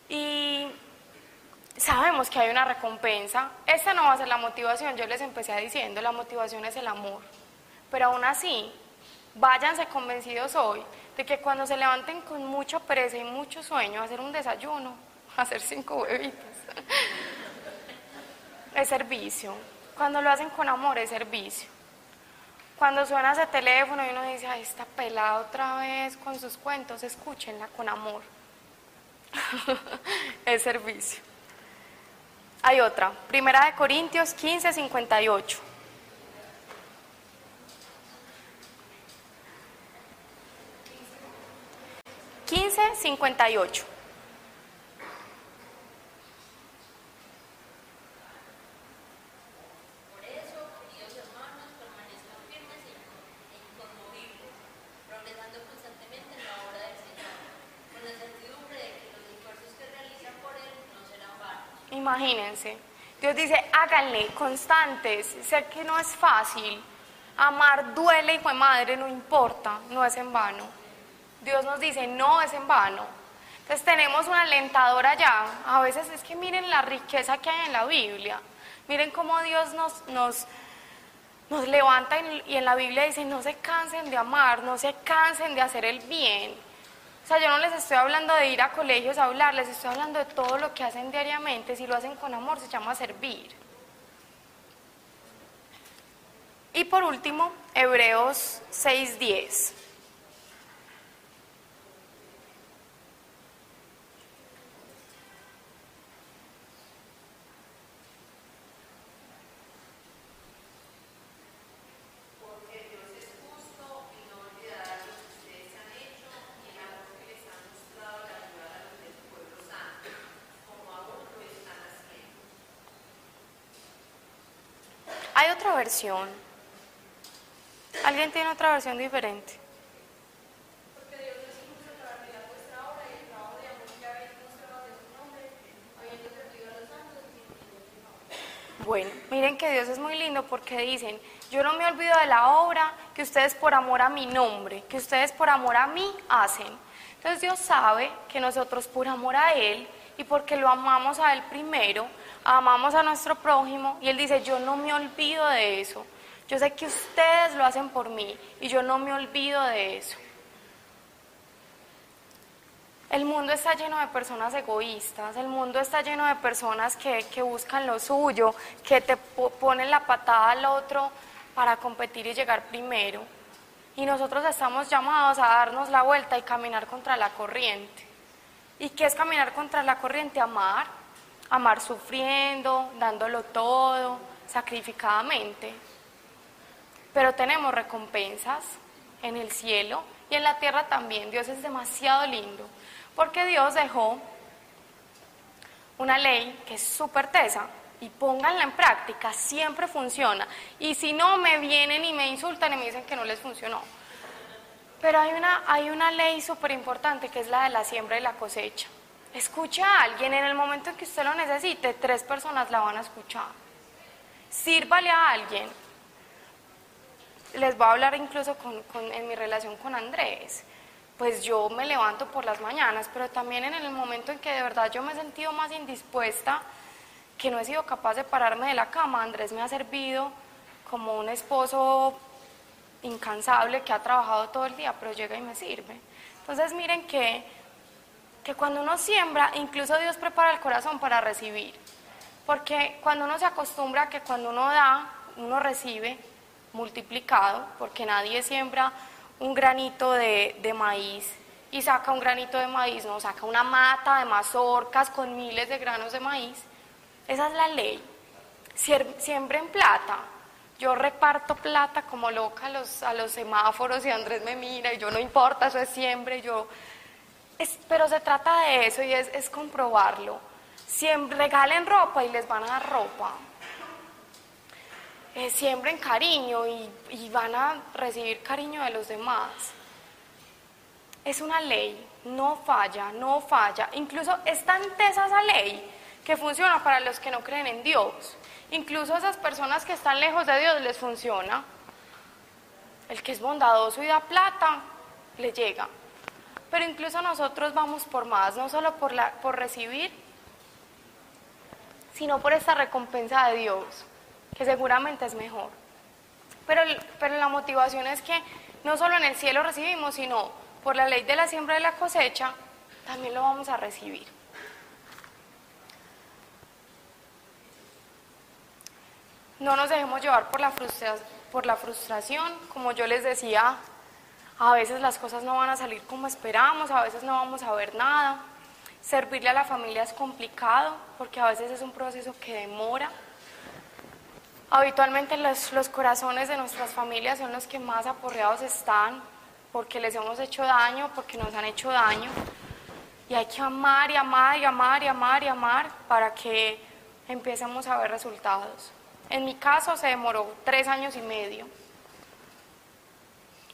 Y sabemos que hay una recompensa. Esta no va a ser la motivación, yo les empecé diciendo, la motivación es el amor. Pero aún así, váyanse convencidos hoy de que cuando se levanten con mucha pereza y mucho sueño hacer un desayuno, *laughs* hacer cinco huevitos, *laughs* es servicio. Cuando lo hacen con amor es servicio. Cuando suena ese teléfono y uno dice, ay, está pelada otra vez con sus cuentos, escúchenla con amor. *laughs* es servicio. Hay otra, Primera de Corintios 15, 58. Quince cincuenta y ocho. Por eso, queridos hermanos, permanezcan firmes e incon- e inconmovibles, progresando constantemente en la obra del Señor, con la certidumbre de que los esfuerzos que realizan por Él no serán vanos. Dios dice, háganle, constantes. Sé que no es fácil. Amar duele y fue madre, no importa, no es en vano. Dios nos dice, no es en vano. Entonces tenemos una alentadora ya. A veces es que miren la riqueza que hay en la Biblia. Miren cómo Dios nos, nos, nos levanta y en la Biblia dice, no se cansen de amar, no se cansen de hacer el bien. O sea, yo no les estoy hablando de ir a colegios a hablar, les estoy hablando de todo lo que hacen diariamente. Si lo hacen con amor, se llama servir. Y por último, Hebreos 6:10. Otra versión. ¿Alguien tiene otra versión diferente? Bueno, miren que Dios es muy lindo porque dicen, yo no me olvido de la obra que ustedes por amor a mi nombre, que ustedes por amor a mí hacen. Entonces Dios sabe que nosotros por amor a Él y porque lo amamos a Él primero, amamos a nuestro prójimo y Él dice, yo no me olvido de eso. Yo sé que ustedes lo hacen por mí y yo no me olvido de eso. El mundo está lleno de personas egoístas, el mundo está lleno de personas que, buscan lo suyo, que te ponen la patada al otro para competir y llegar primero. Y nosotros estamos llamados a darnos la vuelta y caminar contra la corriente. ¿Y qué es caminar contra la corriente? Amar, amar sufriendo, dándolo todo, sacrificadamente. Pero tenemos recompensas en el cielo y en la tierra también. Dios es demasiado lindo. Porque Dios dejó una ley que es súper tesa y pónganla en práctica, siempre funciona. Y si no, me vienen y me insultan y me dicen que no les funcionó. Pero hay una, hay una ley súper importante que es la de la siembra y la cosecha. Escucha a alguien en el momento en que usted lo necesite, tres personas la van a escuchar. Sírvale a alguien. Les voy a hablar incluso en mi relación con Andrés pues yo me levanto por las mañanas, pero también en el momento en que de verdad yo me he sentido más indispuesta, que no he sido capaz de pararme de la cama, Andrés me ha servido como un esposo incansable que ha trabajado todo el día, pero llega y me sirve. Entonces miren que, que cuando uno siembra, incluso Dios prepara el corazón para recibir, porque cuando uno se acostumbra a que cuando uno da, uno recibe multiplicado, porque nadie siembra un granito de, maíz y saca un granito de maíz, no, saca una mata de mazorcas con miles de granos de maíz. Esa es la ley. Siempre en plata. Yo reparto plata como loca a los, a los semáforos y Andrés me mira y yo no importa, eso es siempre, yo... pero se trata de eso y es, comprobarlo. Siempre regalen ropa y les van a dar ropa eh, siembren cariño y, y van a recibir cariño de los demás. Es una ley, no falla, no falla. Incluso es tan tesa esa ley que funciona para los que no creen en Dios. Incluso a esas personas que están lejos de Dios les funciona. El que es bondadoso y da plata, le llega. Pero incluso nosotros vamos por más, no solo por, la, por recibir, sino por esta recompensa de Dios que seguramente es mejor. Pero, pero la motivación es que no solo en el cielo recibimos, sino por la ley de la siembra y la cosecha, también lo vamos a recibir. No nos dejemos llevar por la, por la frustración, como yo les decía, a veces las cosas no van a salir como esperamos, a veces no vamos a ver nada. Servirle a la familia es complicado porque a veces es un proceso que demora. Habitualmente los, los, corazones de nuestras familias son los que más aporreados están porque les hemos hecho daño, porque nos han hecho daño. Y hay que amar y amar y amar y amar y amar para que empecemos a ver resultados. En mi caso se demoró tres años y medio.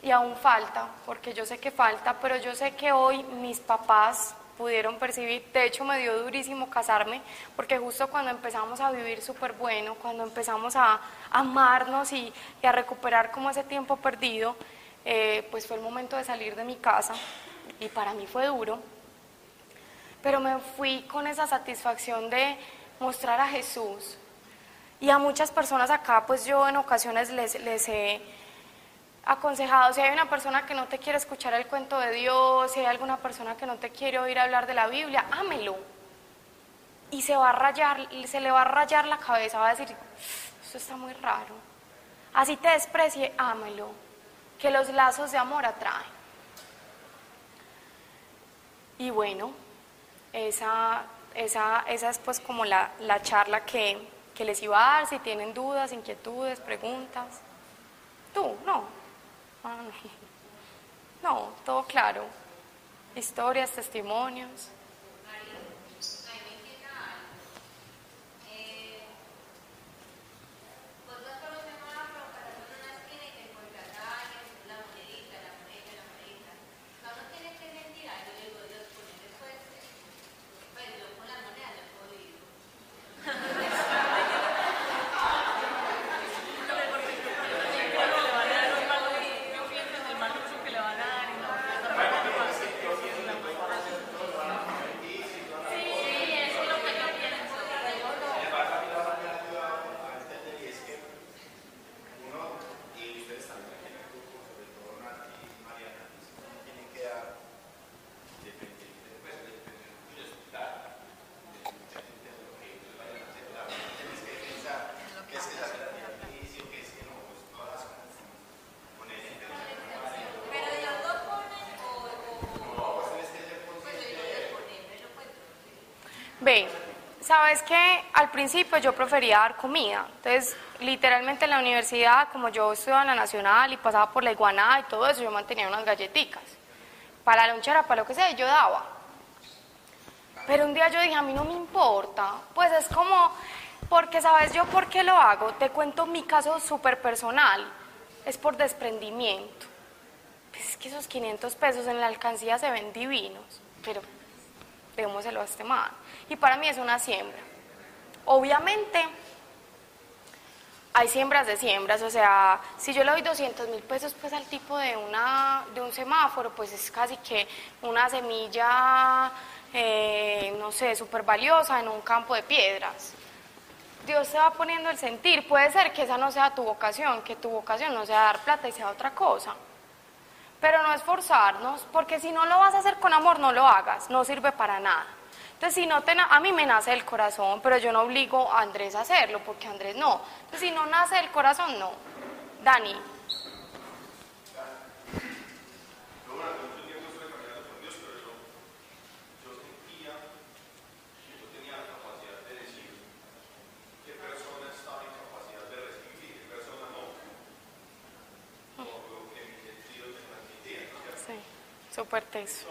Y aún falta, porque yo sé que falta, pero yo sé que hoy mis papás pudieron percibir. De hecho, me dio durísimo casarme, porque justo cuando empezamos a vivir súper bueno, cuando empezamos a amarnos y, a recuperar como ese tiempo perdido, eh, pues fue el momento de salir de mi casa y para mí fue duro. Pero me fui con esa satisfacción de mostrar a Jesús. Y a muchas personas acá, pues yo en ocasiones les, les he aconsejado, si hay una persona que no te quiere escuchar el cuento de Dios, si hay alguna persona que no te quiere oír hablar de la Biblia, ámelo. Y se va a rayar, se le va a rayar la cabeza, va a decir, esto está muy raro. Así te desprecie, ámelo, que los lazos de amor atraen. Y bueno, esa, esa, esa es pues como la, la charla que, que les iba a dar, si tienen dudas, inquietudes, preguntas. Tú, no. No, todo claro. Historias, testimonios. Ve, sabes que al principio yo prefería dar comida. Entonces, literalmente en la universidad, como yo estudiaba en la nacional y pasaba por la iguana y todo eso, yo mantenía unas galletitas. Para la lonchera, para lo que sea, yo daba. Pero un día yo dije, a mí no me importa. Pues es como, porque sabes yo por qué lo hago. Te cuento mi caso súper personal. Es por desprendimiento. Pues es que esos 500 pesos en la alcancía se ven divinos, démoselo a este man. Y para mí es una siembra. Obviamente, hay siembras de siembras, o sea, si yo le doy 200 mil pesos pues al tipo de, una, de un semáforo, pues es casi que una semilla, eh, no sé, súper valiosa en un campo de piedras. Dios se va poniendo el sentir, puede ser que esa no sea tu vocación, que tu vocación no sea dar plata y sea otra cosa. Pero no esforzarnos, porque si no lo vas a hacer con amor, no lo hagas, no sirve para nada. Entonces, si no te a mí me nace el corazón, pero yo no obligo a Andrés a hacerlo, porque Andrés no. Entonces, si no nace el corazón, no. Dani. Sí, súper teso.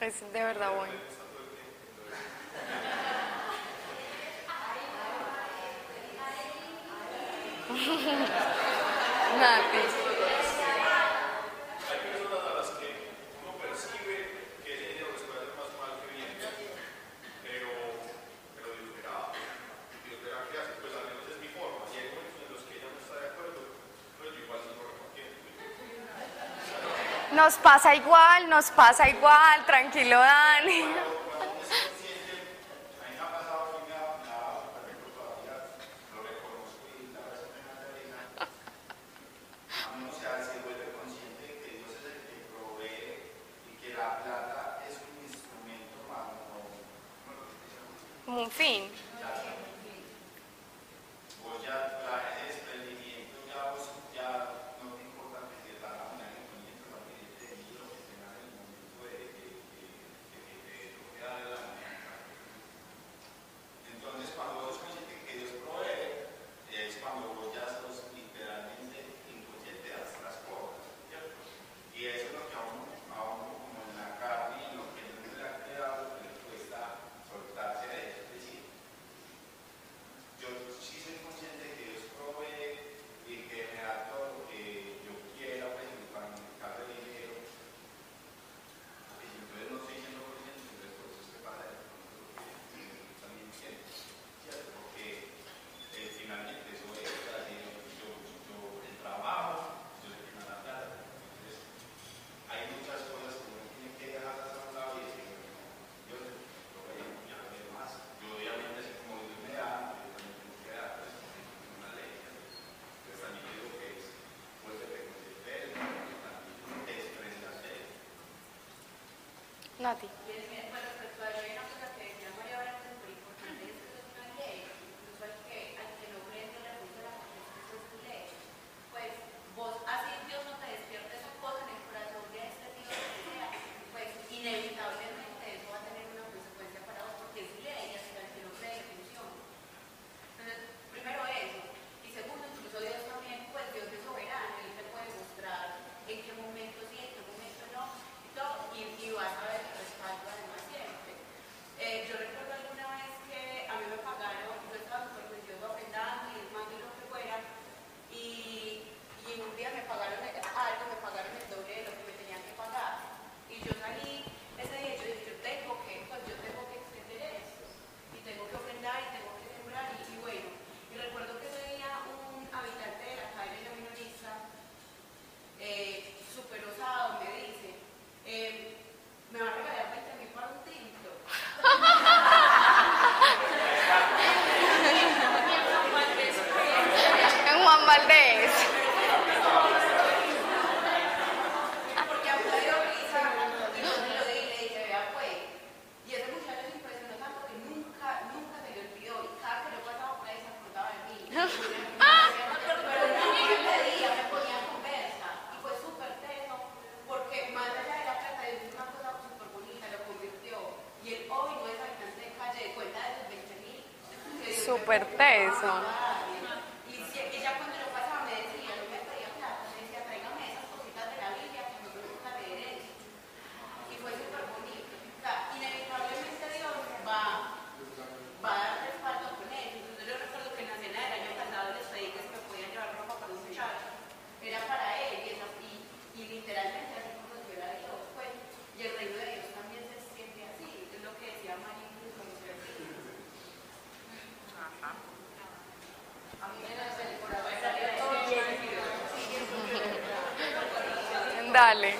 Es de verdad bueno. *laughs* Nati. Nos pasa igual, nos pasa igual, tranquilo Dani. Un fin. Respecto a hay una cosa Dale.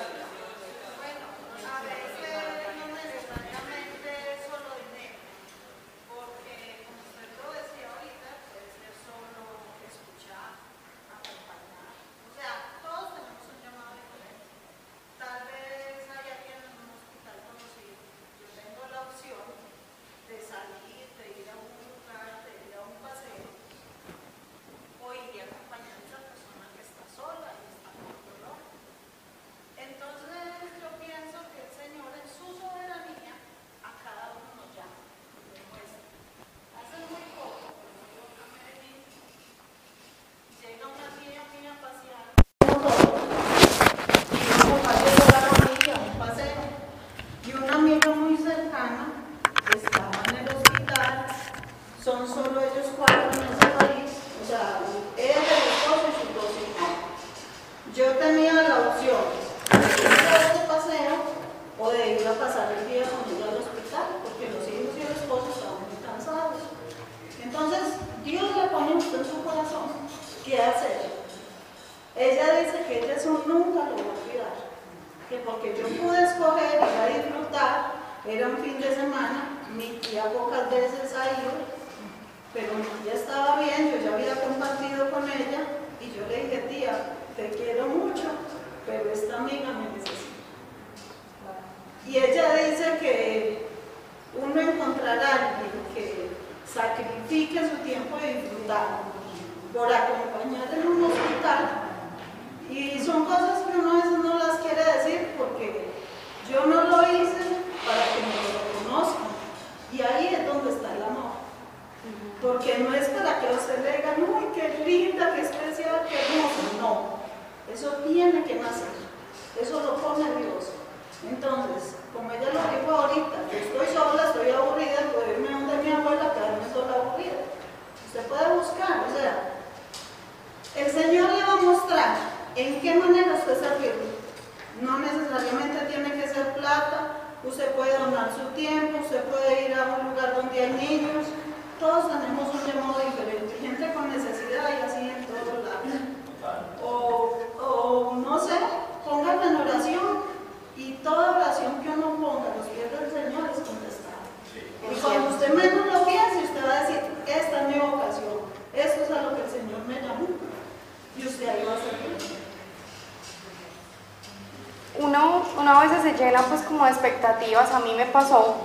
a mí me pasó.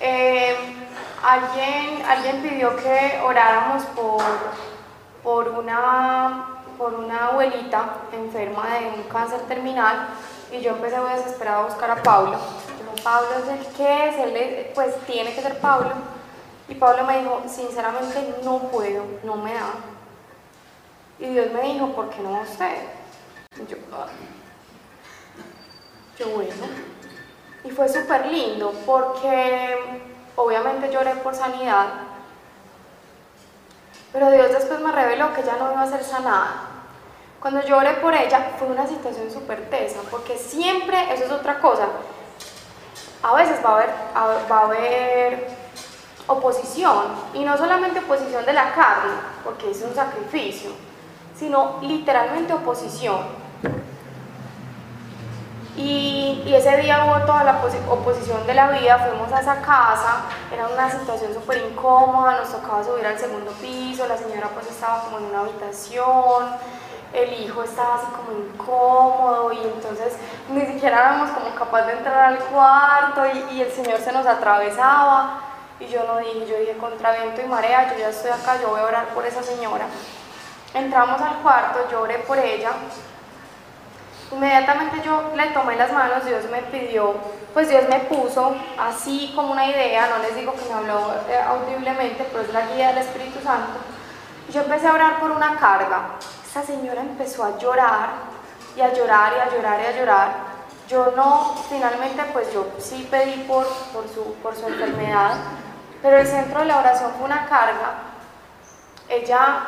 Eh, alguien, alguien pidió que oráramos por, por, una, por una abuelita enferma de un cáncer terminal y yo empecé muy desesperada a buscar a Pablo. Pablo es el que es, él pues tiene que ser Pablo. Y Pablo me dijo, sinceramente no puedo, no me da. Y Dios me dijo, ¿por qué no usted? Y yo, ah". yo bueno. Y fue súper lindo porque obviamente lloré por sanidad, pero Dios después me reveló que ella no iba a ser sanada. Cuando lloré por ella fue una situación súper tensa, porque siempre, eso es otra cosa, a veces va a haber, va a haber oposición, y no solamente oposición de la carne, porque es un sacrificio, sino literalmente oposición. Y, y, ese día hubo toda la oposición de la vida, fuimos a esa casa, era una situación súper incómoda, nos tocaba subir al segundo piso, la señora pues estaba como en una habitación, el hijo estaba así como incómodo y entonces ni siquiera éramos como capaz de entrar al cuarto y, y el señor se nos atravesaba y yo no dije, yo dije contra viento y marea, yo ya estoy acá, yo voy a orar por esa señora. Entramos al cuarto, yo oré por ella Inmediatamente yo le tomé las manos, Dios me pidió, pues Dios me puso así como una idea, no les digo que me habló eh, audiblemente, pero es la guía del Espíritu Santo. Yo empecé a orar por una carga. Esa señora empezó a llorar y a llorar y a llorar y a llorar. Yo no, finalmente pues yo sí pedí por, por, su, por su enfermedad, pero el centro de la oración fue una carga. Ella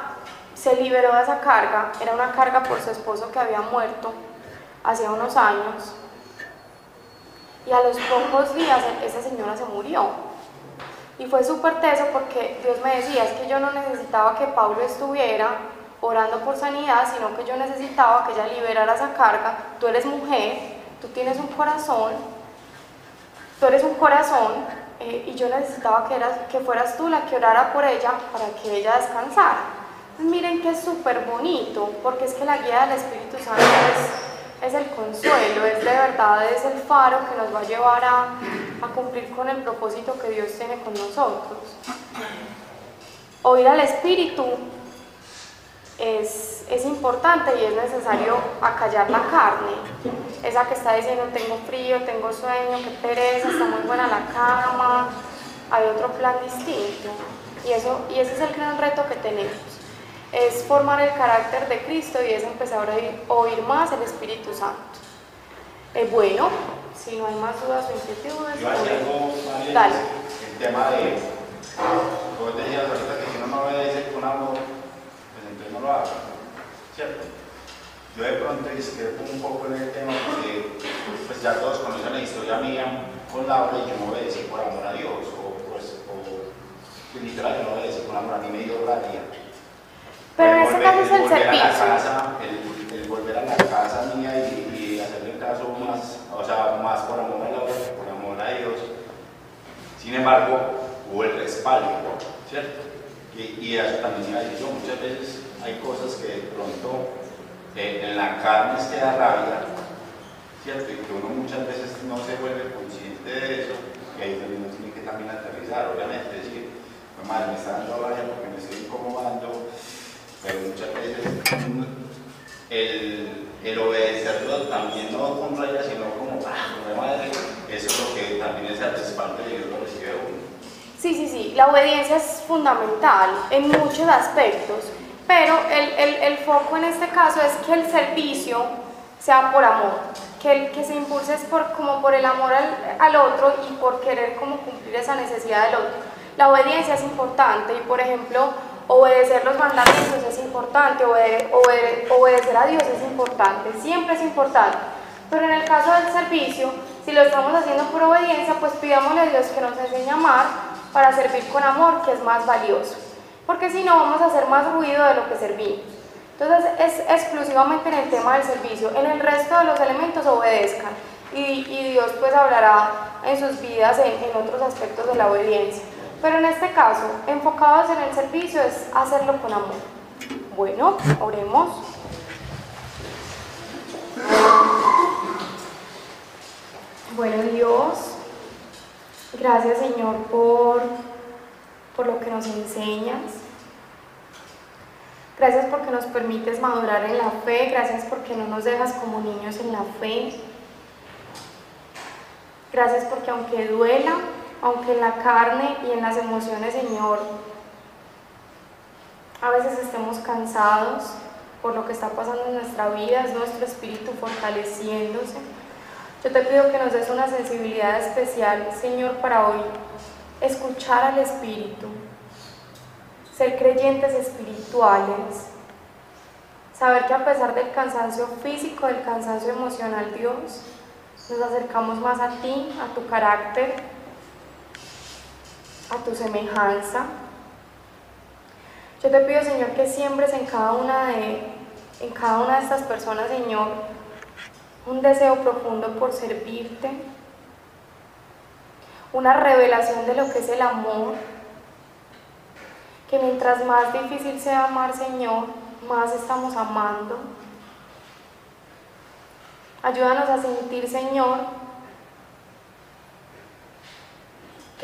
se liberó de esa carga, era una carga por su esposo que había muerto hacía unos años. Y a los pocos días esa señora se murió. Y fue súper teso porque Dios me decía, es que yo no necesitaba que Pablo estuviera orando por sanidad, sino que yo necesitaba que ella liberara esa carga. Tú eres mujer, tú tienes un corazón, tú eres un corazón, eh, y yo necesitaba que, que fueras tú la que orara por ella para que ella descansara. miren que es súper bonito, porque es que la guía del Espíritu Santo es, es, el consuelo, es de verdad, es el faro que nos va a llevar a, cumplir con el propósito que Dios tiene con nosotros. Oír al Espíritu es, es, importante y es necesario acallar la carne. Esa que está diciendo tengo frío, tengo sueño, qué pereza, está muy buena la cama, hay otro plan distinto. Y, eso, y ese es el gran reto que tenemos. Es formar el carácter de Cristo y es empezar a oír, más el Espíritu Santo. Eh, bueno, si no hay más dudas o inquietudes. Yo algo, Dale. El tema de, vos decías ahorita que si uno no obedece con amor, no lo haga, ¿cierto? Yo de pronto discrepo un poco en el tema porque pues ya todos conocen la historia mía con Laura y yo no obedecí por amor a Dios, o pues, o, literal yo no obedecí por amor a mí me dio gracia. Pero en ese caso es el servicio. Casa, el, el, volver a la casa mía y, y hacerle caso más, o sea, más por amor a Laura que por amor a Dios. Sin embargo, hubo el respaldo, ¿cierto? Y, y eso también iba a decir yo muchas veces hay cosas que de pronto eh, en la carne se da rabia, ¿cierto? Y que uno muchas veces no se vuelve consciente de eso, y ahí uno tiene que también aterrizar, obviamente, decir, madre, me está dando rabia porque me estoy incomodando, pero muchas veces el, el obedecerlo también no con rabia, sino como, ah, madre, eso es lo que también es respaldo de Dios lo recibe uno. Sí, sí, sí, la obediencia es fundamental en muchos aspectos. Pero el, el, el, foco en este caso es que el servicio sea por amor, que el que se impulse es por, como por el amor al, al, otro y por querer como cumplir esa necesidad del otro. La obediencia es importante y por ejemplo obedecer los mandamientos es importante, obede, obede, obedecer a Dios es importante, siempre es importante. Pero en el caso del servicio, si lo estamos haciendo por obediencia, pues pidámosle a Dios que nos enseñe a amar para servir con amor, que es más valioso porque si no vamos a hacer más ruido de lo que servimos. Entonces es exclusivamente en el tema del servicio, en el resto de los elementos obedezcan y, Dios pues hablará en sus vidas en otros aspectos de la obediencia. Pero en este caso, enfocados en el servicio es hacerlo con amor. Bueno, oremos. Bueno Dios, gracias Señor por por lo que nos enseñas. Gracias porque nos permites madurar en la fe, gracias porque no nos dejas como niños en la fe. Gracias porque aunque duela, aunque en la carne y en las emociones, Señor, a veces estemos cansados por lo que está pasando en nuestra vida, es nuestro espíritu fortaleciéndose. Yo te pido que nos des una sensibilidad especial, Señor, para hoy escuchar al Espíritu, ser creyentes espirituales, saber que a pesar del cansancio físico, del cansancio emocional, Dios, nos acercamos más a ti, a tu carácter, a tu semejanza. Yo te pido, Señor, que siembres en cada una de, en cada una de estas personas, Señor, un deseo profundo por servirte, una revelación de lo que es el amor, que mientras más difícil sea amar, Señor, más estamos amando. Ayúdanos a sentir, Señor,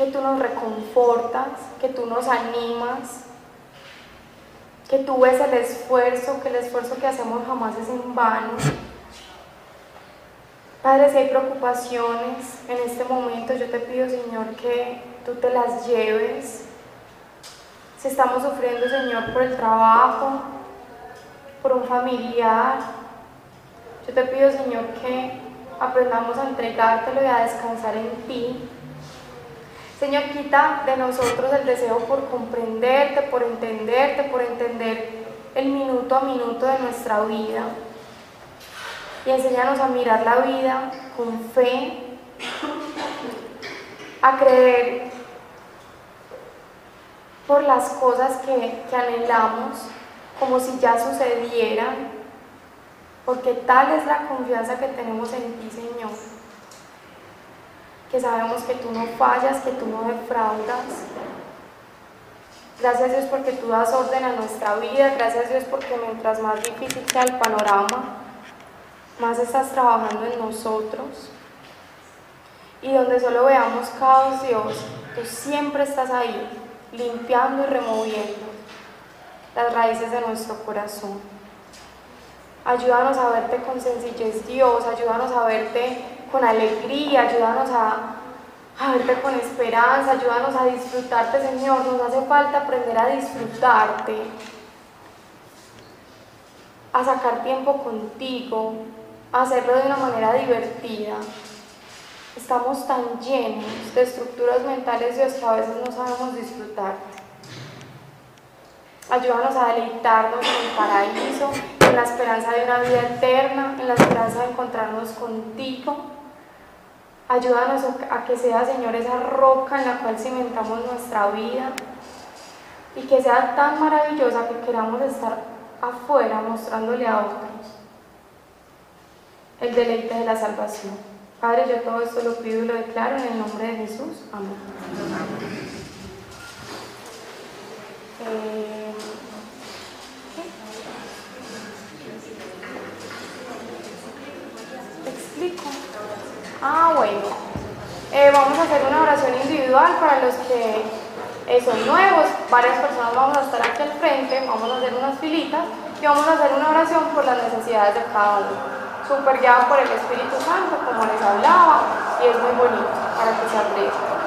que tú nos reconfortas, que tú nos animas, que tú ves el esfuerzo, que el esfuerzo que hacemos jamás es en vano. Padre, si hay preocupaciones en este momento, yo te pido, Señor, que tú te las lleves. Si estamos sufriendo, Señor, por el trabajo, por un familiar, yo te pido, Señor, que aprendamos a entregártelo y a descansar en ti. Señor, quita de nosotros el deseo por comprenderte, por entenderte, por entender el minuto a minuto de nuestra vida. Y enséñanos a mirar la vida con fe, a creer por las cosas que, anhelamos como si ya sucedieran, porque tal es la confianza que tenemos en ti, Señor que sabemos que tú no fallas, que tú no defraudas. Gracias Dios porque tú das orden a nuestra vida, gracias Dios porque mientras más difícil sea el panorama, más estás trabajando en nosotros. Y donde solo veamos caos, Dios, tú siempre estás ahí, limpiando y removiendo las raíces de nuestro corazón. Ayúdanos a verte con sencillez, Dios, ayúdanos a verte con alegría, ayúdanos a, verte con esperanza, ayúdanos a disfrutarte, Señor. Nos hace falta aprender a disfrutarte, a sacar tiempo contigo, a hacerlo de una manera divertida. Estamos tan llenos de estructuras mentales, Dios, que a veces no sabemos disfrutarte. Ayúdanos a deleitarnos en el paraíso, en la esperanza de una vida eterna, en la esperanza de encontrarnos contigo. Ayúdanos a que sea, Señor, esa roca en la cual cimentamos nuestra vida y que sea tan maravillosa que queramos estar afuera mostrándole a otros el deleite de la salvación. Padre, yo todo esto lo pido y lo declaro en el nombre de Jesús. Amén. Eh, ¿Te explico? Ah, bueno. Eh, vamos a hacer una oración individual para los que eh, son nuevos. Varias personas vamos a estar aquí al frente, vamos a hacer unas filitas y vamos a hacer una oración por las necesidades de cada uno. Super guiado por el Espíritu Santo, como les hablaba, y es muy bonito para que se aprendan.